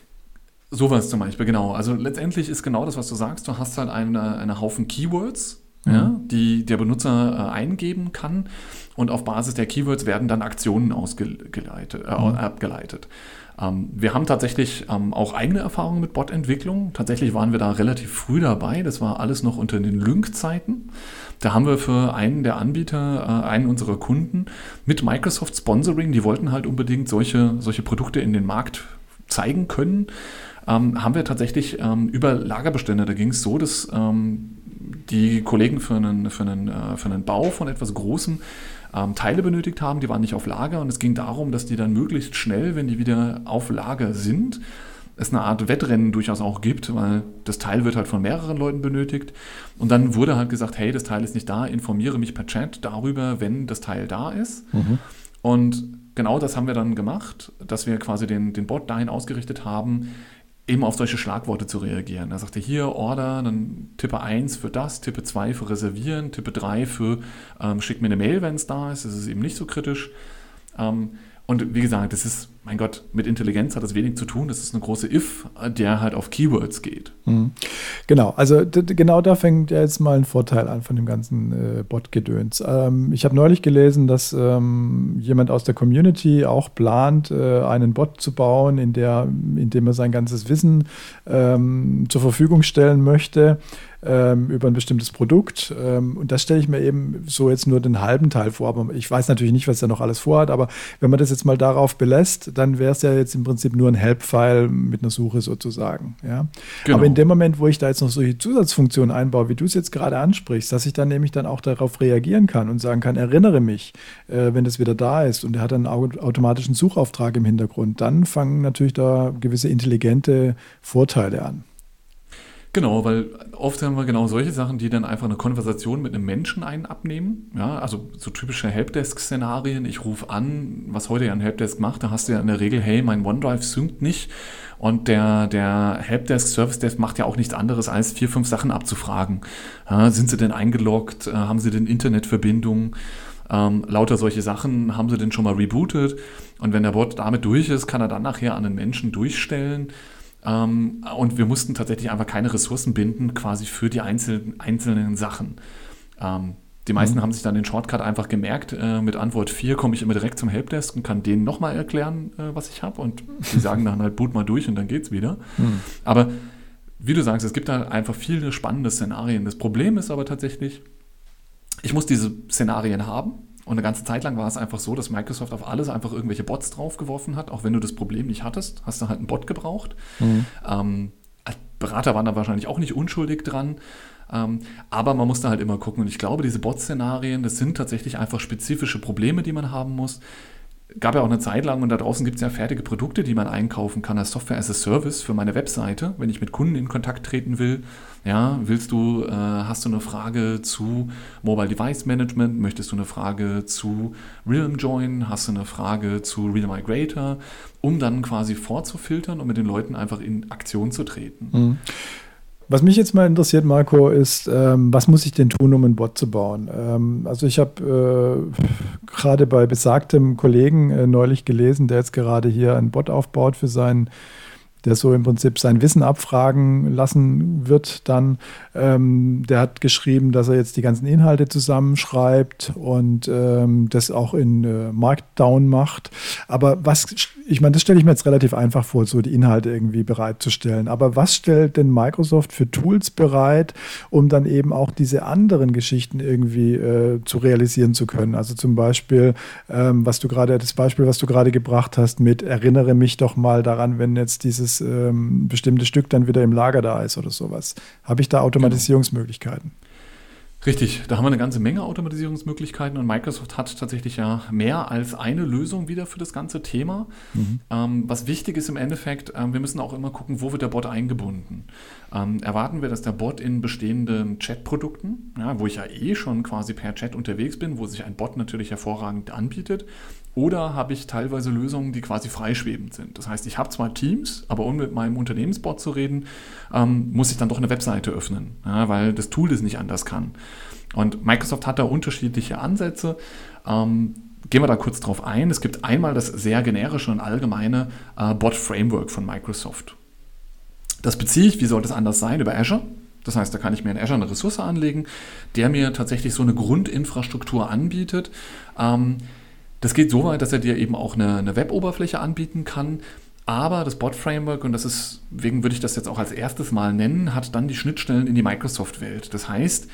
Speaker 2: Sowas zum Beispiel, genau. Also letztendlich ist genau das, was du sagst. Du hast halt eine, eine Haufen Keywords, mhm. ja, die der Benutzer äh, eingeben kann und auf Basis der Keywords werden dann Aktionen ausgeleitet, äh, mhm. abgeleitet. Ähm, wir haben tatsächlich ähm, auch eigene Erfahrungen mit Bot-Entwicklung. Tatsächlich waren wir da relativ früh dabei. Das war alles noch unter den Lync-Zeiten. Da haben wir für einen der Anbieter, äh, einen unserer Kunden mit Microsoft Sponsoring, die wollten halt unbedingt solche, solche Produkte in den Markt zeigen können, ähm, haben wir tatsächlich ähm, über Lagerbestände, da ging es so, dass ähm, die Kollegen für einen, für, einen, äh, für einen Bau von etwas Großem ähm, Teile benötigt haben, die waren nicht auf Lager und es ging darum, dass die dann möglichst schnell, wenn die wieder auf Lager sind, es eine Art Wettrennen durchaus auch gibt, weil das Teil wird halt von mehreren Leuten benötigt. Und dann wurde halt gesagt, hey, das Teil ist nicht da, informiere mich per Chat darüber, wenn das Teil da ist. Mhm. Und genau das haben wir dann gemacht, dass wir quasi den, den Bot dahin ausgerichtet haben, eben auf solche Schlagworte zu reagieren. Er sagte hier Order, dann Tippe 1 für das, Tippe 2 für Reservieren, Tippe 3 für ähm, schick mir eine Mail, wenn es da ist. Das ist eben nicht so kritisch. Ähm, und wie gesagt, das ist, mein Gott, mit Intelligenz hat das wenig zu tun. Das ist eine große If, der halt auf Keywords geht. Mhm.
Speaker 1: Genau, also genau da fängt ja jetzt mal ein Vorteil an von dem ganzen äh, Bot-Gedöns. Ähm, ich habe neulich gelesen, dass ähm, jemand aus der Community auch plant, äh, einen Bot zu bauen, in, der, in dem er sein ganzes Wissen ähm, zur Verfügung stellen möchte ähm, über ein bestimmtes Produkt. Ähm, und das stelle ich mir eben so jetzt nur den halben Teil vor. Aber ich weiß natürlich nicht, was er noch alles vorhat. Aber wenn man das jetzt mal darauf belässt, dann wäre es ja jetzt im Prinzip nur ein Help-File mit einer Suche sozusagen. Ja? Genau. Aber in dem Moment, wo ich da jetzt noch solche Zusatzfunktionen einbaue, wie du es jetzt gerade ansprichst, dass ich dann nämlich dann auch darauf reagieren kann und sagen kann, erinnere mich, äh, wenn das wieder da ist und er hat einen automatischen Suchauftrag im Hintergrund, dann fangen natürlich da gewisse intelligente Vorteile an.
Speaker 2: Genau, weil oft haben wir genau solche Sachen, die dann einfach eine Konversation mit einem Menschen einen abnehmen. Ja, also so typische Helpdesk-Szenarien. Ich rufe an, was heute ja ein Helpdesk macht, da hast du ja in der Regel, hey, mein OneDrive synkt nicht. Und der, der Helpdesk, Service Desk macht ja auch nichts anderes, als vier, fünf Sachen abzufragen. Ja, sind sie denn eingeloggt? Äh, haben sie denn Internetverbindung? Ähm, lauter solche Sachen haben sie denn schon mal rebootet. Und wenn der Bot damit durch ist, kann er dann nachher an den Menschen durchstellen ähm, und wir mussten tatsächlich einfach keine Ressourcen binden, quasi für die einzelnen, einzelnen Sachen. Ähm, die meisten mhm. haben sich dann den Shortcut einfach gemerkt. Äh, mit Antwort 4 komme ich immer direkt zum Helpdesk und kann denen nochmal erklären, äh, was ich habe. Und die sagen dann halt, boot mal durch und dann geht's wieder. Mhm. Aber wie du sagst, es gibt da einfach viele spannende Szenarien. Das Problem ist aber tatsächlich, ich muss diese Szenarien haben und eine ganze Zeit lang war es einfach so, dass Microsoft auf alles einfach irgendwelche Bots draufgeworfen hat. Auch wenn du das Problem nicht hattest, hast du halt einen Bot gebraucht. Mhm. Ähm, Berater waren da wahrscheinlich auch nicht unschuldig dran. Ähm, aber man musste halt immer gucken. Und ich glaube, diese Bot-Szenarien, das sind tatsächlich einfach spezifische Probleme, die man haben muss gab ja auch eine Zeit lang und da draußen gibt es ja fertige Produkte, die man einkaufen kann als Software as a Service für meine Webseite, wenn ich mit Kunden in Kontakt treten will. Ja, willst du, äh, hast du eine Frage zu Mobile Device Management? Möchtest du eine Frage zu Realm Join? Hast du eine Frage zu Real Migrator? Um dann quasi vorzufiltern und mit den Leuten einfach in Aktion zu treten. Mhm.
Speaker 1: Was mich jetzt mal interessiert, Marco, ist, ähm, was muss ich denn tun, um einen Bot zu bauen? Ähm, also ich habe äh, gerade bei besagtem Kollegen äh, neulich gelesen, der jetzt gerade hier einen Bot aufbaut für seinen der so im Prinzip sein Wissen abfragen lassen wird dann. Ähm, der hat geschrieben, dass er jetzt die ganzen Inhalte zusammenschreibt und ähm, das auch in äh, Markdown macht. Aber was, ich meine, das stelle ich mir jetzt relativ einfach vor, so die Inhalte irgendwie bereitzustellen. Aber was stellt denn Microsoft für Tools bereit, um dann eben auch diese anderen Geschichten irgendwie äh, zu realisieren zu können? Also zum Beispiel, ähm, was du gerade, das Beispiel, was du gerade gebracht hast mit erinnere mich doch mal daran, wenn jetzt dieses ähm, bestimmte Stück dann wieder im Lager da ist oder sowas. Habe ich da Automatisierungsmöglichkeiten?
Speaker 2: Richtig, da haben wir eine ganze Menge Automatisierungsmöglichkeiten und Microsoft hat tatsächlich ja mehr als eine Lösung wieder für das ganze Thema. Mhm. Ähm, was wichtig ist im Endeffekt, ähm, wir müssen auch immer gucken, wo wird der Bot eingebunden. Ähm, erwarten wir, dass der Bot in bestehenden Chat-Produkten, ja, wo ich ja eh schon quasi per Chat unterwegs bin, wo sich ein Bot natürlich hervorragend anbietet, oder habe ich teilweise Lösungen, die quasi freischwebend sind. Das heißt, ich habe zwar Teams, aber um mit meinem Unternehmensbot zu reden, ähm, muss ich dann doch eine Webseite öffnen, ja, weil das Tool das nicht anders kann. Und Microsoft hat da unterschiedliche Ansätze. Ähm, gehen wir da kurz drauf ein. Es gibt einmal das sehr generische und allgemeine äh, Bot-Framework von Microsoft. Das beziehe ich, wie sollte es anders sein, über Azure. Das heißt, da kann ich mir in Azure eine Ressource anlegen, der mir tatsächlich so eine Grundinfrastruktur anbietet. Ähm, das geht so weit, dass er dir eben auch eine, eine Web-Oberfläche anbieten kann. Aber das Bot-Framework, und das ist, deswegen würde ich das jetzt auch als erstes mal nennen, hat dann die Schnittstellen in die Microsoft-Welt. Das heißt,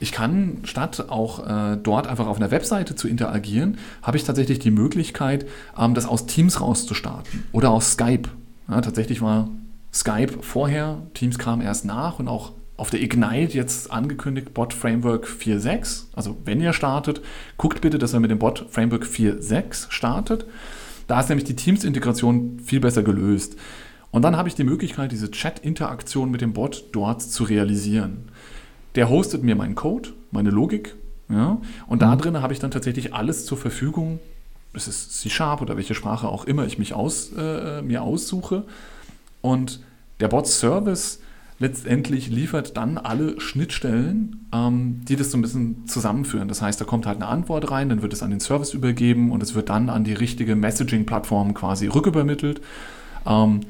Speaker 2: ich kann statt auch äh, dort einfach auf einer Webseite zu interagieren, habe ich tatsächlich die Möglichkeit, ähm, das aus Teams rauszustarten oder aus Skype. Ja, tatsächlich war Skype vorher, Teams kam erst nach und auch auf der Ignite jetzt angekündigt Bot Framework 4.6. Also wenn ihr startet, guckt bitte, dass ihr mit dem Bot Framework 4.6 startet. Da ist nämlich die Teams-Integration viel besser gelöst. Und dann habe ich die Möglichkeit, diese Chat-Interaktion mit dem Bot dort zu realisieren. Der hostet mir meinen Code, meine Logik. Ja, und mhm. da drin habe ich dann tatsächlich alles zur Verfügung. Es ist C-Sharp oder welche Sprache auch immer ich mich aus, äh, mir aussuche. Und der Bot-Service letztendlich liefert dann alle Schnittstellen, ähm, die das so ein bisschen zusammenführen. Das heißt, da kommt halt eine Antwort rein, dann wird es an den Service übergeben und es wird dann an die richtige Messaging-Plattform quasi rückübermittelt. Ähm,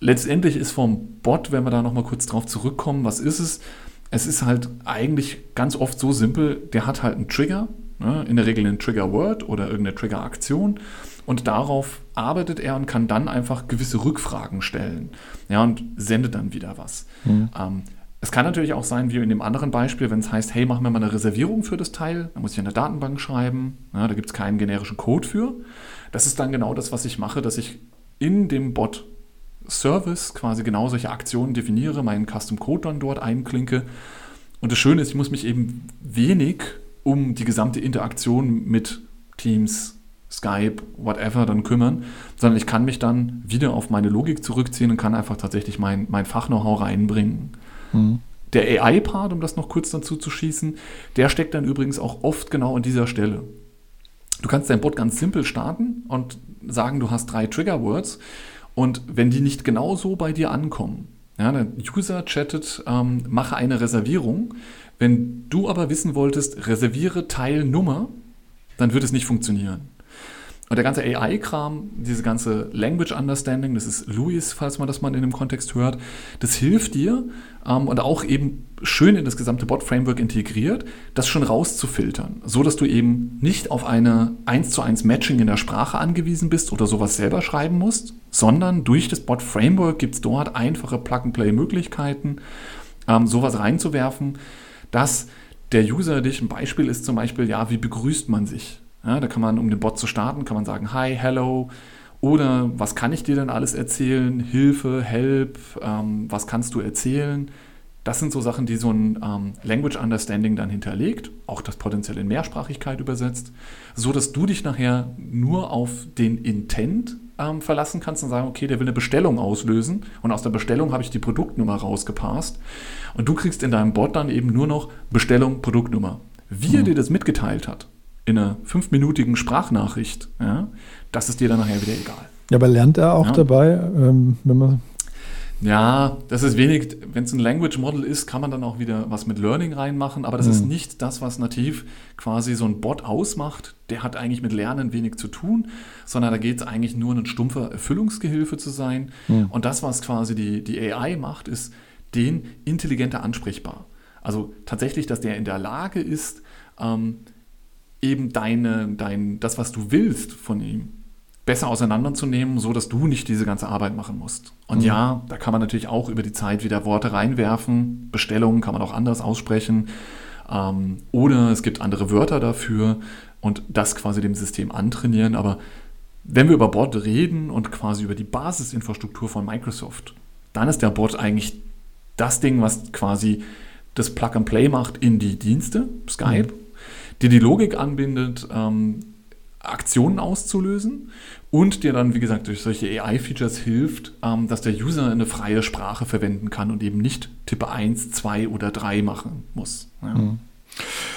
Speaker 2: letztendlich ist vom Bot, wenn wir da nochmal kurz drauf zurückkommen, was ist es? Es ist halt eigentlich ganz oft so simpel, der hat halt einen Trigger, ne? in der Regel einen Trigger-Word oder irgendeine Trigger-Aktion und darauf arbeitet er und kann dann einfach gewisse Rückfragen stellen. Ja, und sendet dann wieder was. Mhm. Ähm, es kann natürlich auch sein, wie in dem anderen Beispiel, wenn es heißt, hey, mach mir mal eine Reservierung für das Teil, dann muss ich eine Datenbank schreiben, ja, da gibt es keinen generischen Code für. Das ist dann genau das, was ich mache, dass ich in dem Bot Service quasi genau solche Aktionen definiere, meinen Custom Code dann dort einklinke. Und das Schöne ist, ich muss mich eben wenig um die gesamte Interaktion mit Teams, Skype, whatever dann kümmern, sondern ich kann mich dann wieder auf meine Logik zurückziehen und kann einfach tatsächlich mein, mein Fach-Know-how reinbringen. Mhm. Der AI-Part, um das noch kurz dazu zu schießen, der steckt dann übrigens auch oft genau an dieser Stelle. Du kannst dein Bot ganz simpel starten und sagen, du hast drei Trigger-Words und wenn die nicht genau so bei dir ankommen, ja, der User chattet, ähm, mache eine Reservierung. Wenn du aber wissen wolltest, reserviere Teilnummer, dann wird es nicht funktionieren. Und der ganze AI-Kram, diese ganze Language Understanding, das ist Louis, falls man das mal in dem Kontext hört, das hilft dir ähm, und auch eben schön in das gesamte Bot-Framework integriert, das schon rauszufiltern, so dass du eben nicht auf eine 1 zu 1 Matching in der Sprache angewiesen bist oder sowas selber schreiben musst, sondern durch das Bot-Framework gibt es dort einfache Plug-and-Play-Möglichkeiten, ähm, sowas reinzuwerfen, dass der User dich, ein Beispiel ist zum Beispiel, ja, wie begrüßt man sich? Ja, da kann man, um den Bot zu starten, kann man sagen, hi, hello, oder was kann ich dir denn alles erzählen? Hilfe, Help, ähm, was kannst du erzählen? Das sind so Sachen, die so ein ähm, Language Understanding dann hinterlegt, auch das potenziell in Mehrsprachigkeit übersetzt, so dass du dich nachher nur auf den Intent ähm, verlassen kannst und sagen, okay, der will eine Bestellung auslösen und aus der Bestellung habe ich die Produktnummer rausgepasst und du kriegst in deinem Bot dann eben nur noch Bestellung, Produktnummer. Wie mhm. er dir das mitgeteilt hat, in einer fünfminütigen Sprachnachricht, ja, das ist dir dann nachher wieder egal.
Speaker 1: Ja, aber lernt er auch ja. dabei, ähm, wenn man.
Speaker 2: Ja, das ist wenig, wenn es ein Language Model ist, kann man dann auch wieder was mit Learning reinmachen, aber das mhm. ist nicht das, was nativ quasi so ein Bot ausmacht. Der hat eigentlich mit Lernen wenig zu tun, sondern da geht es eigentlich nur, ein stumpfer Erfüllungsgehilfe zu sein. Mhm. Und das, was quasi die, die AI macht, ist, den intelligenter ansprechbar. Also tatsächlich, dass der in der Lage ist, ähm, eben deine, dein, das, was du willst von ihm, besser auseinanderzunehmen, so dass du nicht diese ganze Arbeit machen musst. Und mhm. ja, da kann man natürlich auch über die Zeit wieder Worte reinwerfen. Bestellungen kann man auch anders aussprechen. Ähm, oder es gibt andere Wörter dafür und das quasi dem System antrainieren. Aber wenn wir über Bot reden und quasi über die Basisinfrastruktur von Microsoft, dann ist der Bot eigentlich das Ding, was quasi das Plug and Play macht in die Dienste, Skype, mhm dir die Logik anbindet, ähm, Aktionen auszulösen und dir dann, wie gesagt, durch solche AI-Features hilft, ähm, dass der User eine freie Sprache verwenden kann und eben nicht Tippe 1, 2 oder 3 machen muss. Ja, mhm.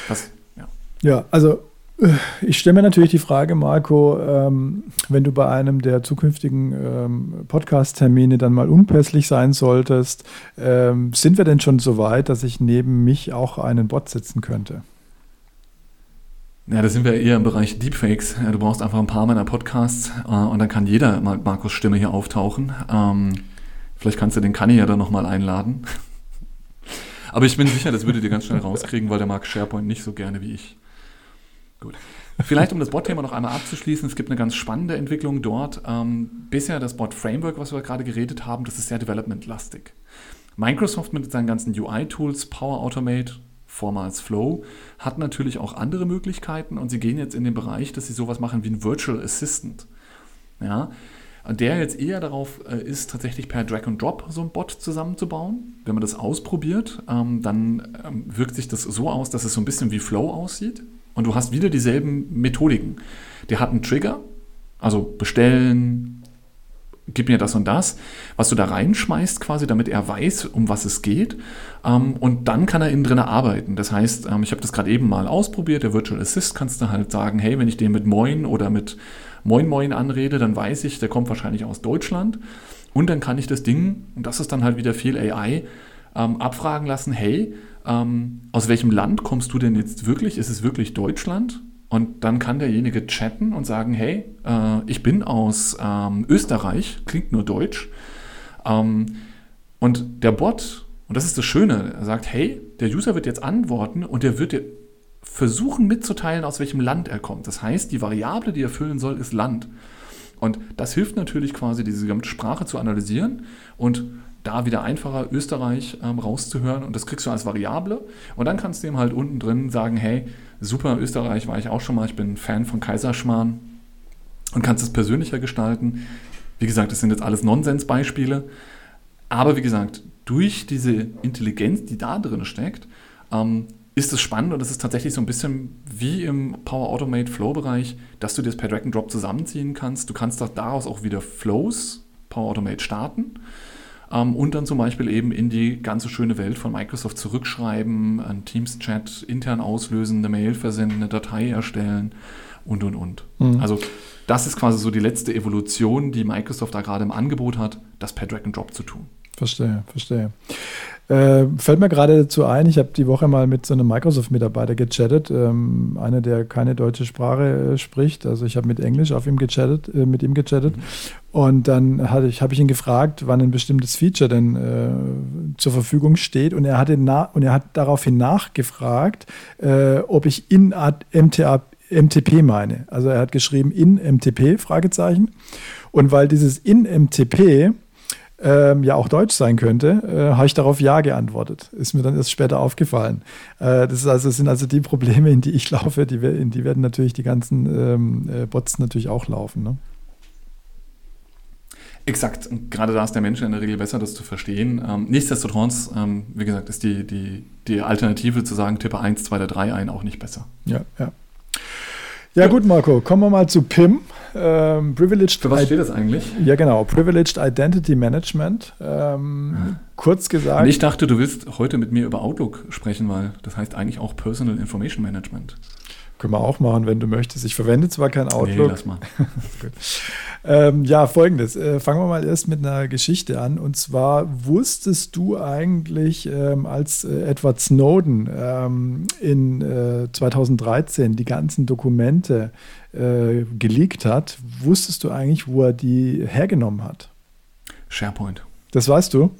Speaker 1: das, ja. ja also äh, ich stelle mir natürlich die Frage, Marco, ähm, wenn du bei einem der zukünftigen ähm, Podcast-Termine dann mal unpässlich sein solltest, ähm, sind wir denn schon so weit, dass ich neben mich auch einen Bot setzen könnte?
Speaker 2: Ja, da sind wir eher im Bereich Deepfakes. Du brauchst einfach ein paar meiner Podcasts äh, und dann kann jeder mal Markus Stimme hier auftauchen. Ähm, Vielleicht kannst du den Kanni ja dann nochmal einladen. Aber ich bin sicher, das würdet ihr ganz schnell rauskriegen, weil der mag SharePoint nicht so gerne wie ich. Gut. Vielleicht, um das Bot-Thema noch einmal abzuschließen, es gibt eine ganz spannende Entwicklung dort. Ähm, bisher das Bot-Framework, was wir gerade geredet haben, das ist sehr development-lastig. Microsoft mit seinen ganzen UI-Tools, Power Automate, vormals Flow, hat natürlich auch andere Möglichkeiten und sie gehen jetzt in den Bereich, dass sie sowas machen wie ein Virtual Assistant. Ja, der jetzt eher darauf äh, ist, tatsächlich per Drag and Drop so ein Bot zusammenzubauen. Wenn man das ausprobiert, ähm, dann ähm, wirkt sich das so aus, dass es so ein bisschen wie Flow aussieht. Und du hast wieder dieselben Methodiken. Der hat einen Trigger, also bestellen, gib mir das und das, was du da reinschmeißt quasi, damit er weiß, um was es geht. Ähm, und dann kann er innen drin arbeiten. Das heißt, ähm, ich habe das gerade eben mal ausprobiert, der Virtual Assist kannst du halt sagen, hey, wenn ich den mit Moin oder mit Moin Moin anrede, dann weiß ich, der kommt wahrscheinlich aus Deutschland. Und dann kann ich das Ding, und das ist dann halt wieder viel AI, ähm, abfragen lassen, hey, ähm, aus welchem Land kommst du denn jetzt wirklich? Ist es wirklich Deutschland? Und dann kann derjenige chatten und sagen, hey, äh, ich bin aus ähm, Österreich, klingt nur deutsch. Ähm, und der Bot, und das ist das Schöne, sagt, hey, der User wird jetzt antworten und der wird dir versuchen mitzuteilen, aus welchem Land er kommt. Das heißt, die Variable, die er füllen soll, ist Land. Und das hilft natürlich quasi, diese gesamte Sprache zu analysieren und da wieder einfacher Österreich ähm, rauszuhören und das kriegst du als Variable und dann kannst du ihm halt unten drin sagen, hey, super, Österreich war ich auch schon mal, ich bin Fan von Kaiserschmarrn und kannst es persönlicher gestalten. Wie gesagt, das sind jetzt alles Nonsensbeispiele, aber wie gesagt, durch diese Intelligenz, die da drin steckt, ähm, ist es spannend und es ist tatsächlich so ein bisschen wie im Power Automate Flow Bereich, dass du das per Drag and Drop zusammenziehen kannst. Du kannst daraus auch wieder Flows Power Automate starten ähm, und dann zum Beispiel eben in die ganze schöne Welt von Microsoft zurückschreiben, einen Teams-Chat intern auslösen, eine Mail versenden, eine Datei erstellen und und und. Mhm. Also das ist quasi so die letzte Evolution, die Microsoft da gerade im Angebot hat, das per Drag and Drop zu tun.
Speaker 1: Verstehe, verstehe. Äh, fällt mir gerade dazu ein, ich habe die Woche mal mit so einem Microsoft-Mitarbeiter gechattet, ähm, einer, der keine deutsche Sprache äh, spricht. Also ich habe mit Englisch auf ihm gechattet, äh, mit ihm gechattet. Und dann habe ich, hab ich ihn gefragt, wann ein bestimmtes Feature denn äh, zur Verfügung steht. Und er, hatte und er hat daraufhin nachgefragt, äh, ob ich in MTA, MTP meine. Also er hat geschrieben in MTP, Fragezeichen. Und weil dieses in MTP ähm, ja auch Deutsch sein könnte, äh, habe ich darauf Ja geantwortet. Ist mir dann erst später aufgefallen. Äh, das, also, das sind also die Probleme, in die ich laufe, die, in die werden natürlich die ganzen ähm, äh, Bots natürlich auch laufen. Ne?
Speaker 2: Exakt. Und gerade da ist der Mensch in der Regel besser, das zu verstehen. Ähm, nichtsdestotrotz, ähm, wie gesagt, ist die, die, die Alternative zu sagen, tippe 1, 2 oder 3 ein auch nicht besser.
Speaker 1: Ja, ja. Ja, gut, Marco, kommen wir mal zu PIM. Ähm,
Speaker 2: Privileged Für was steht das eigentlich?
Speaker 1: Ja, genau. Privileged Identity Management. Ähm, hm. Kurz gesagt.
Speaker 2: Und ich dachte, du willst heute mit mir über Outlook sprechen, weil das heißt eigentlich auch Personal Information Management.
Speaker 1: Können wir auch machen, wenn du möchtest. Ich verwende zwar kein Outlook. Nee, lass mal. ähm, ja, folgendes. Äh, fangen wir mal erst mit einer Geschichte an. Und zwar wusstest du eigentlich, ähm, als äh, Edward Snowden ähm, in äh, 2013 die ganzen Dokumente äh, geleakt hat, wusstest du eigentlich, wo er die hergenommen hat?
Speaker 2: SharePoint.
Speaker 1: Das weißt du?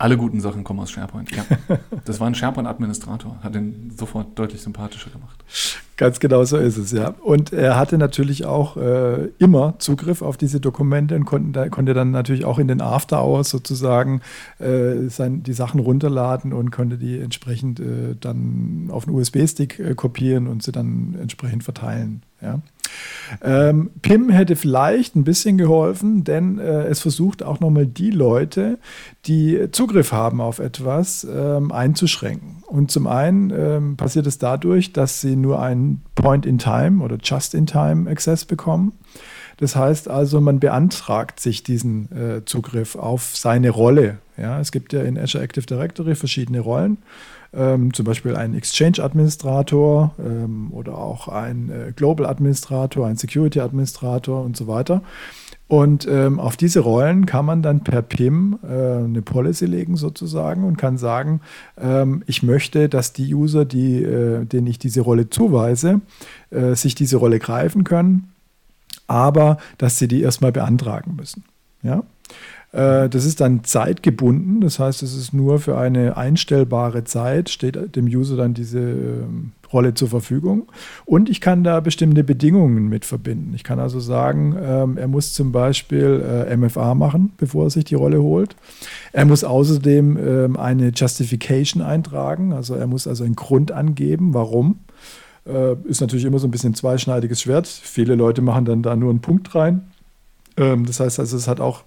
Speaker 2: Alle guten Sachen kommen aus SharePoint. Ja. Das war ein SharePoint-Administrator, hat ihn sofort deutlich sympathischer gemacht.
Speaker 1: Ganz genau so ist es, ja. Und er hatte natürlich auch äh, immer Zugriff auf diese Dokumente und konnte, konnte dann natürlich auch in den After-Hours sozusagen äh, sein, die Sachen runterladen und konnte die entsprechend äh, dann auf einen USB-Stick äh, kopieren und sie dann entsprechend verteilen. Ja. Ähm, PIM hätte vielleicht ein bisschen geholfen, denn äh, es versucht auch nochmal die Leute, die Zugriff haben auf etwas, ähm, einzuschränken. Und zum einen ähm, passiert es dadurch, dass sie nur einen Point-in-Time oder Just-in-Time-Access bekommen. Das heißt also, man beantragt sich diesen äh, Zugriff auf seine Rolle. Ja, es gibt ja in Azure Active Directory verschiedene Rollen ähm, zum Beispiel ein Exchange-Administrator ähm, oder auch ein äh, Global-Administrator, ein Security-Administrator und so weiter. Und ähm, auf diese Rollen kann man dann per PIM äh, eine Policy legen sozusagen und kann sagen, ähm, ich möchte, dass die User, die, äh, denen ich diese Rolle zuweise, äh, sich diese Rolle greifen können, aber dass sie die erstmal beantragen müssen. Ja? Äh, das ist dann zeitgebunden, das heißt, es ist nur für eine einstellbare Zeit, steht dem User dann diese ähm, Rolle zur Verfügung. Und ich kann da bestimmte Bedingungen mit verbinden. Ich kann also sagen, ähm, er muss zum Beispiel äh, MFA machen, bevor er sich die Rolle holt. Er muss außerdem ähm, eine Justification eintragen, also er muss also einen Grund angeben, warum. Äh, ist natürlich immer so ein bisschen zweischneidiges Schwert. Viele Leute machen dann da nur einen Punkt rein. Das heißt also, es hat auch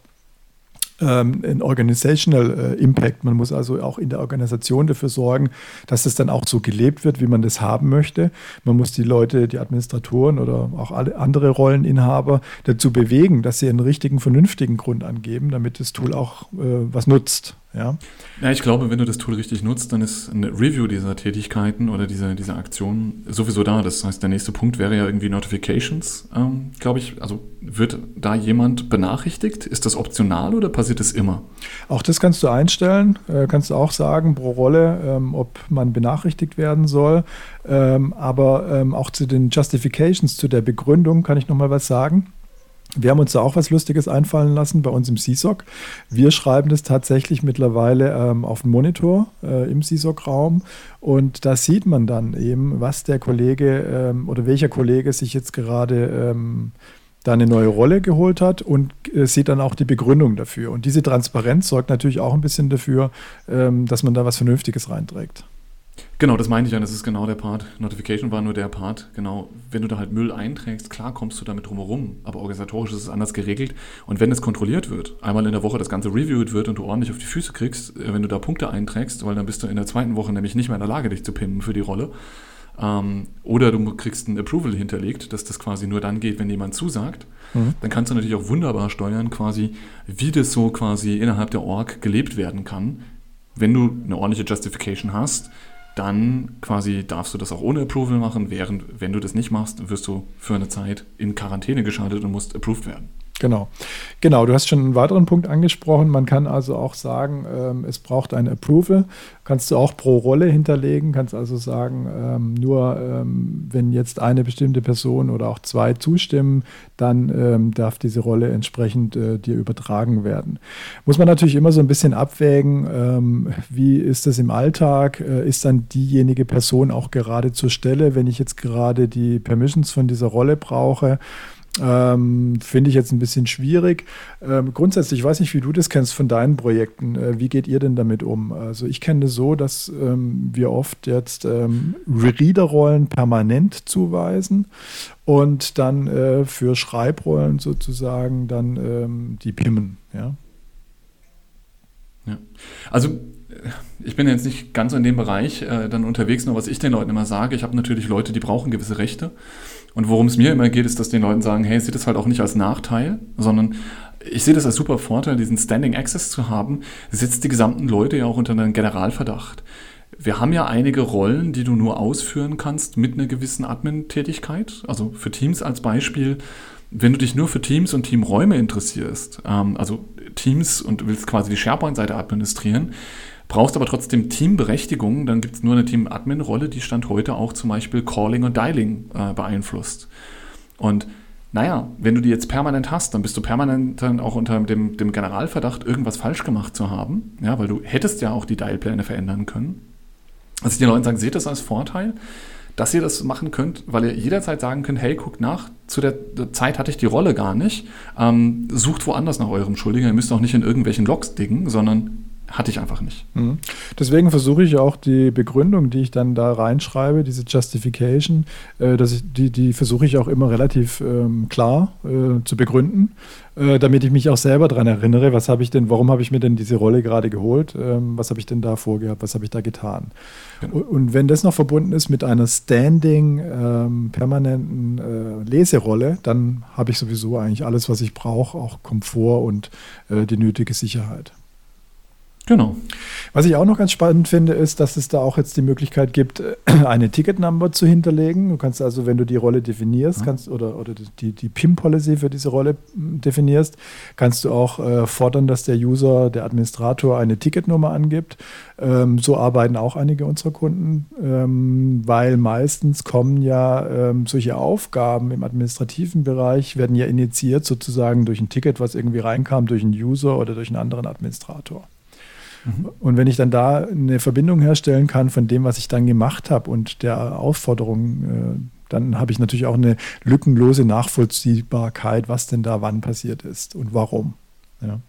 Speaker 1: ein Organizational äh, Impact. Man muss also auch in der Organisation dafür sorgen, dass es dann auch so gelebt wird, wie man das haben möchte. Man muss die Leute, die Administratoren oder auch alle andere Rolleninhaber dazu bewegen, dass sie einen richtigen, vernünftigen Grund angeben, damit das Tool auch äh, was nutzt. Ja?
Speaker 2: ja, ich glaube, wenn du das Tool richtig nutzt, dann ist eine Review dieser Tätigkeiten oder dieser, dieser Aktionen sowieso da. Das heißt, der nächste Punkt wäre ja irgendwie Notifications, ähm, glaube ich. Also wird da jemand benachrichtigt? Ist das optional oder passiert das immer?
Speaker 1: Auch das kannst du einstellen. Äh, kannst du auch sagen pro Rolle, ähm, ob man benachrichtigt werden soll. Ähm, aber ähm, auch zu den Justifications, zu der Begründung kann ich noch mal was sagen. Wir haben uns da auch was Lustiges einfallen lassen bei uns im CSOC. Wir schreiben das tatsächlich mittlerweile ähm, auf den Monitor äh, im CSOC-Raum und da sieht man dann eben, was der Kollege ähm, oder welcher Kollege sich jetzt gerade ähm, da eine neue Rolle geholt hat und äh, sieht dann auch die Begründung dafür. Und diese Transparenz sorgt natürlich auch ein bisschen dafür, ähm, dass man da was Vernünftiges reinträgt.
Speaker 2: Genau, das meinte ich ja, das ist genau der Part. Notification war nur der Part. Genau, wenn du da halt Müll einträgst, klar kommst du damit drumherum, aber organisatorisch ist es anders geregelt. Und wenn es kontrolliert wird, einmal in der Woche das Ganze reviewed wird und du ordentlich auf die Füße kriegst, äh, wenn du da Punkte einträgst, weil dann bist du in der zweiten Woche nämlich nicht mehr in der Lage, dich zu pimmen für die Rolle. Ähm, oder du kriegst ein Approval hinterlegt, dass das quasi nur dann geht, wenn jemand zusagt. Mhm. Dann kannst du natürlich auch wunderbar steuern, quasi, wie das so quasi innerhalb der Org gelebt werden kann, wenn du eine ordentliche Justification hast dann quasi darfst du das auch ohne Approval machen, während wenn du das nicht machst, wirst du für eine Zeit in Quarantäne geschaltet und musst approved werden.
Speaker 1: Genau. Genau, du hast schon einen weiteren Punkt angesprochen. Man kann also auch sagen, ähm, es braucht ein Approval. Kannst du auch pro Rolle hinterlegen, kannst also sagen, ähm, nur ähm, wenn jetzt eine bestimmte Person oder auch zwei zustimmen, dann ähm, darf diese Rolle entsprechend äh, dir übertragen werden. Muss man natürlich immer so ein bisschen abwägen, ähm, wie ist das im Alltag? Äh, ist dann diejenige Person auch gerade zur Stelle, wenn ich jetzt gerade die Permissions von dieser Rolle brauche? Ähm, Finde ich jetzt ein bisschen schwierig. Ähm, grundsätzlich, ich weiß nicht, wie du das kennst von deinen Projekten. Äh, wie geht ihr denn damit um? Also ich kenne das so, dass ähm, wir oft jetzt ähm, Reader-Rollen permanent zuweisen und dann äh, für Schreibrollen sozusagen dann ähm, die pimmen. Ja?
Speaker 2: ja. Also ich bin jetzt nicht ganz in dem Bereich äh, dann unterwegs, nur was ich den Leuten immer sage, ich habe natürlich Leute, die brauchen gewisse Rechte. Und worum es mir immer geht, ist, dass den Leuten sagen, hey, seht das halt auch nicht als Nachteil, sondern ich sehe das als super Vorteil, diesen Standing Access zu haben, setzt die gesamten Leute ja auch unter einen Generalverdacht. Wir haben ja einige Rollen, die du nur ausführen kannst mit einer gewissen Admin-Tätigkeit. Also für Teams als Beispiel, wenn du dich nur für Teams und Teamräume interessierst, ähm, also Teams und willst quasi die SharePoint-Seite administrieren, brauchst aber trotzdem Teamberechtigung, dann gibt es nur eine Team-Admin-Rolle, die Stand heute auch zum Beispiel Calling und Dialing äh, beeinflusst. Und naja, wenn du die jetzt permanent hast, dann bist du permanent dann auch unter dem, dem Generalverdacht, irgendwas falsch gemacht zu haben, ja, weil du hättest ja auch die Dialpläne verändern können. Also die Leute sagen, seht das als Vorteil, dass ihr das machen könnt, weil ihr jederzeit sagen könnt, hey, guckt nach, zu der Zeit hatte ich die Rolle gar nicht, ähm, sucht woanders nach eurem Schuldigen, ihr müsst auch nicht in irgendwelchen Logs diggen, sondern hatte ich einfach nicht. Mhm.
Speaker 1: Deswegen versuche ich auch die Begründung, die ich dann da reinschreibe, diese Justification, äh, dass ich, die, die versuche ich auch immer relativ ähm, klar äh, zu begründen, äh, damit ich mich auch selber daran erinnere, was habe ich denn, warum habe ich mir denn diese Rolle gerade geholt, ähm, was habe ich denn da vorgehabt, was habe ich da getan. Genau. Und, und, wenn das noch verbunden ist mit einer standing, ähm, permanenten äh, Leserolle, dann habe ich sowieso eigentlich alles, was ich brauche, auch Komfort und äh, die nötige Sicherheit.
Speaker 2: Genau.
Speaker 1: Was ich auch noch ganz spannend finde, ist, dass es da auch jetzt die Möglichkeit gibt, eine Ticketnummer zu hinterlegen. Du kannst also, wenn du die Rolle definierst, ja. kannst oder, oder die, die PIM-Policy für diese Rolle hm, definierst, kannst du auch äh, fordern, dass der User, der Administrator eine Ticketnummer angibt. Ähm, so arbeiten auch einige unserer Kunden, ähm, weil meistens kommen ja ähm, solche Aufgaben im administrativen Bereich, werden ja initiiert sozusagen durch ein Ticket, was irgendwie reinkam, durch einen User oder durch einen anderen Administrator. Mhm. Und wenn ich dann da eine Verbindung herstellen kann von dem, was ich dann gemacht habe und der Aufforderung, äh, dann habe ich natürlich auch eine lückenlose Nachvollziehbarkeit, was denn da wann passiert ist und warum. Ja.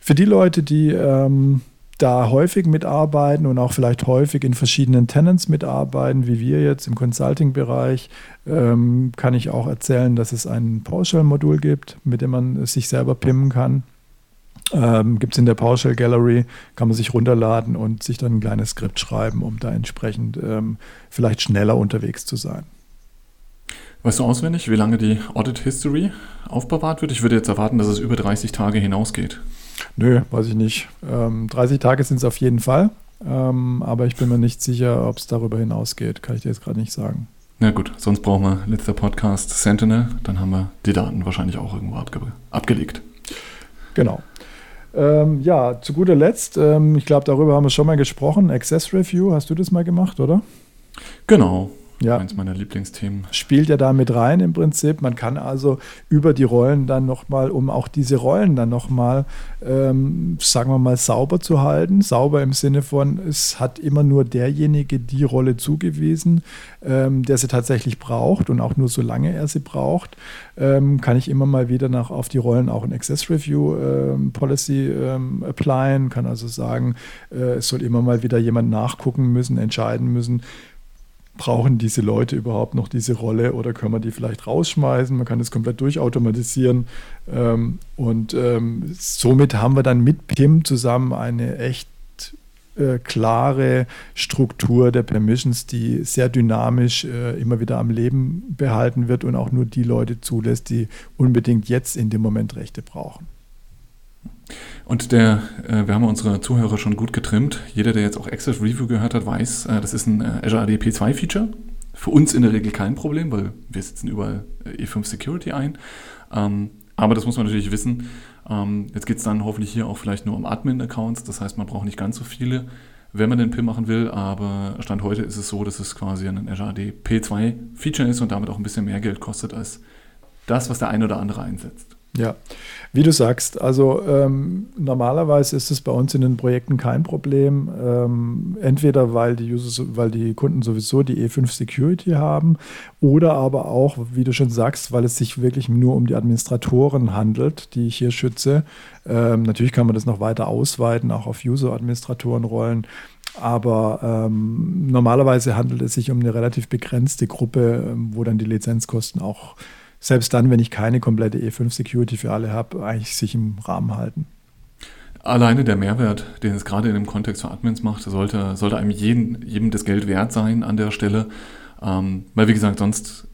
Speaker 1: Für die Leute, die ähm, da häufig mitarbeiten und auch vielleicht häufig in verschiedenen Tenants mitarbeiten, wie wir jetzt im Consulting-Bereich, ähm, kann ich auch erzählen, dass es ein PowerShell-Modul gibt, mit dem man sich selber pimmen kann. Ähm, Gibt es in der PowerShell Gallery, kann man sich runterladen und sich dann ein kleines Skript schreiben, um da entsprechend ähm, vielleicht schneller unterwegs zu sein.
Speaker 2: Weißt du auswendig, wie lange die Audit History aufbewahrt wird? Ich würde jetzt erwarten, dass es über 30 Tage hinausgeht.
Speaker 1: Nö, weiß ich nicht. Ähm, 30 Tage sind es auf jeden Fall, ähm, aber ich bin mir nicht sicher, ob es darüber hinausgeht. Kann ich dir jetzt gerade nicht sagen.
Speaker 2: Na gut, sonst brauchen wir letzter Podcast Sentinel, dann haben wir die Daten wahrscheinlich auch irgendwo abge abgelegt.
Speaker 1: Genau. Ähm, ja, zu guter Letzt, ähm, ich glaube, darüber haben wir schon mal gesprochen. Access Review, hast du das mal gemacht, oder?
Speaker 2: Genau ja. eins meiner Lieblingsthemen.
Speaker 1: Spielt ja da mit rein im Prinzip. Man kann also über die Rollen dann nochmal, um auch diese Rollen dann nochmal, ähm, sagen wir mal, sauber zu halten. Sauber im Sinne von, es hat immer nur derjenige die Rolle zugewiesen, ähm, der sie tatsächlich braucht und auch nur solange er sie braucht, ähm, kann ich immer mal wieder nach, auf die Rollen auch ein Access Review ähm, Policy ähm, applyen, kann also sagen, äh, es soll immer mal wieder jemand nachgucken müssen, entscheiden müssen, brauchen diese Leute überhaupt noch diese Rolle oder können wir die vielleicht rausschmeißen? Man kann das komplett durchautomatisieren. Ähm, und ähm, somit haben wir dann mit PIM zusammen eine echt äh, klare Struktur der Permissions, die sehr dynamisch äh, immer wieder am Leben behalten wird und auch nur die Leute zulässt, die unbedingt jetzt in dem Moment Rechte brauchen.
Speaker 2: Und der, äh, wir haben unsere Zuhörer schon gut getrimmt. Jeder, der jetzt auch Access Review gehört hat, weiß, äh, das ist ein äh, Azure AD P2 Feature. Für uns in der Regel kein Problem, weil wir setzen überall äh, E5 Security ein. Ähm, aber das muss man natürlich wissen. Ähm, jetzt geht es dann hoffentlich hier auch vielleicht nur um Admin-Accounts. Das heißt, man braucht nicht ganz so viele, wenn man den PIM machen will. Aber Stand heute ist es so, dass es quasi ein Azure AD P2 Feature ist und damit auch ein bisschen mehr Geld kostet als das, was der ein oder andere einsetzt.
Speaker 1: Ja, wie du sagst, also ähm, normalerweise ist es bei uns in den Projekten kein Problem. Ähm, entweder weil die, User, weil die Kunden sowieso die E5 Security haben oder aber auch, wie du schon sagst, weil es sich wirklich nur um die Administratoren handelt, die ich hier schütze. Ähm, natürlich kann man das noch weiter ausweiten, auch auf User-Administratorenrollen. Aber ähm, normalerweise handelt es sich um eine relativ begrenzte Gruppe, ähm, wo dann die Lizenzkosten auch selbst dann, wenn ich keine komplette E5 Security für alle habe, eigentlich sich im Rahmen halten.
Speaker 2: Alleine der Mehrwert, den es gerade in dem Kontext für Admins macht, sollte, sollte einem jeden, jedem das Geld wert sein an der Stelle. Ähm, weil, wie gesagt, sonst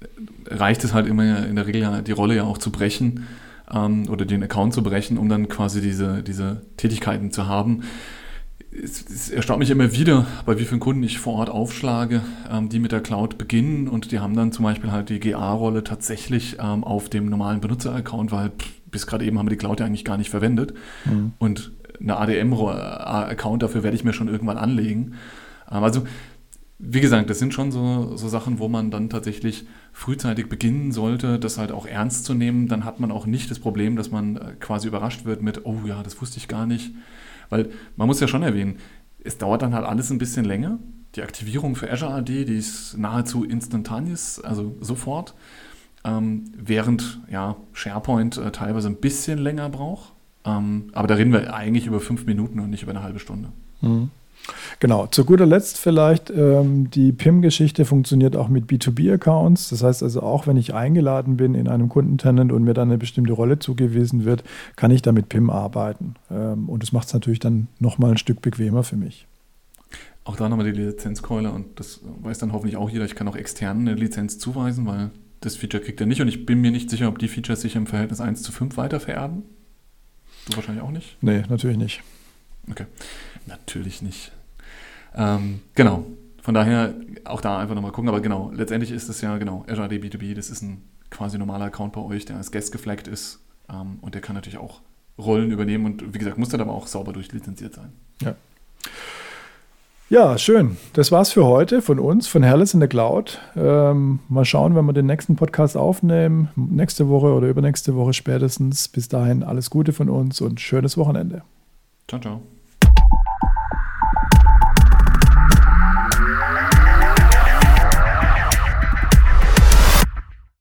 Speaker 2: reicht es halt immer in der Regel ja, die Rolle ja auch zu brechen ähm, oder den Account zu brechen, um dann quasi diese, diese Tätigkeiten zu haben es, es, erstaunt mich immer wieder, bei wie vielen Kunden ich vor Ort aufschlage, ähm, die mit der Cloud beginnen und die haben dann zum Beispiel halt die GA-Rolle tatsächlich ähm, auf dem normalen Benutzer-Account, weil pff, bis gerade eben haben wir die Cloud ja eigentlich gar nicht verwendet. Mhm. Und eine ADM-Account dafür werde ich mir schon irgendwann anlegen. Ähm, also, wie gesagt, das sind schon so, so Sachen, wo man dann tatsächlich frühzeitig beginnen sollte, das halt auch ernst zu nehmen. Dann hat man auch nicht das Problem, dass man äh, quasi überrascht wird mit, oh ja, das wusste ich gar nicht weil man muss ja schon erwähnen, es dauert dann halt alles ein bisschen länger. Die Aktivierung für Azure AD, die ist nahezu instantaneous, also sofort. Ähm, während ja, SharePoint äh, teilweise ein bisschen länger braucht. Ähm, aber da reden wir eigentlich über fünf Minuten und nicht über eine halbe Stunde.
Speaker 1: Mhm. Genau, zu guter Letzt vielleicht, ähm, die PIM-Geschichte funktioniert auch mit B2B-Accounts. Das heißt also, auch wenn ich eingeladen bin in einem Kundentenant und mir dann eine bestimmte Rolle zugewiesen wird, kann ich da mit PIM arbeiten. Ähm, und das macht es natürlich dann nochmal ein Stück bequemer für mich.
Speaker 2: Auch da nochmal die Lizenzkeule und das weiß dann hoffentlich auch jeder. Ich kann auch extern eine Lizenz zuweisen, weil das Feature kriegt er nicht und ich bin mir nicht sicher, ob die Features sich im Verhältnis 1 zu 5 weiter vererben. Du wahrscheinlich auch nicht?
Speaker 1: Nee, natürlich nicht.
Speaker 2: Okay, natürlich nicht. Ähm, genau. Von daher auch da einfach nochmal gucken. Aber genau, letztendlich ist es ja genau Azure AD B2B. Das ist ein quasi normaler Account bei euch, der als Guest geflaggt ist ähm, und der kann natürlich auch Rollen übernehmen und wie gesagt, muss dann aber auch sauber durchlizenziert sein.
Speaker 1: Ja. Ja, schön. Das war's für heute von uns, von Herrlitz in der Cloud. Ähm, mal schauen, wenn wir den nächsten Podcast aufnehmen. Nächste Woche oder übernächste Woche spätestens. Bis dahin alles Gute von uns und schönes Wochenende.
Speaker 2: Ciao, ciao.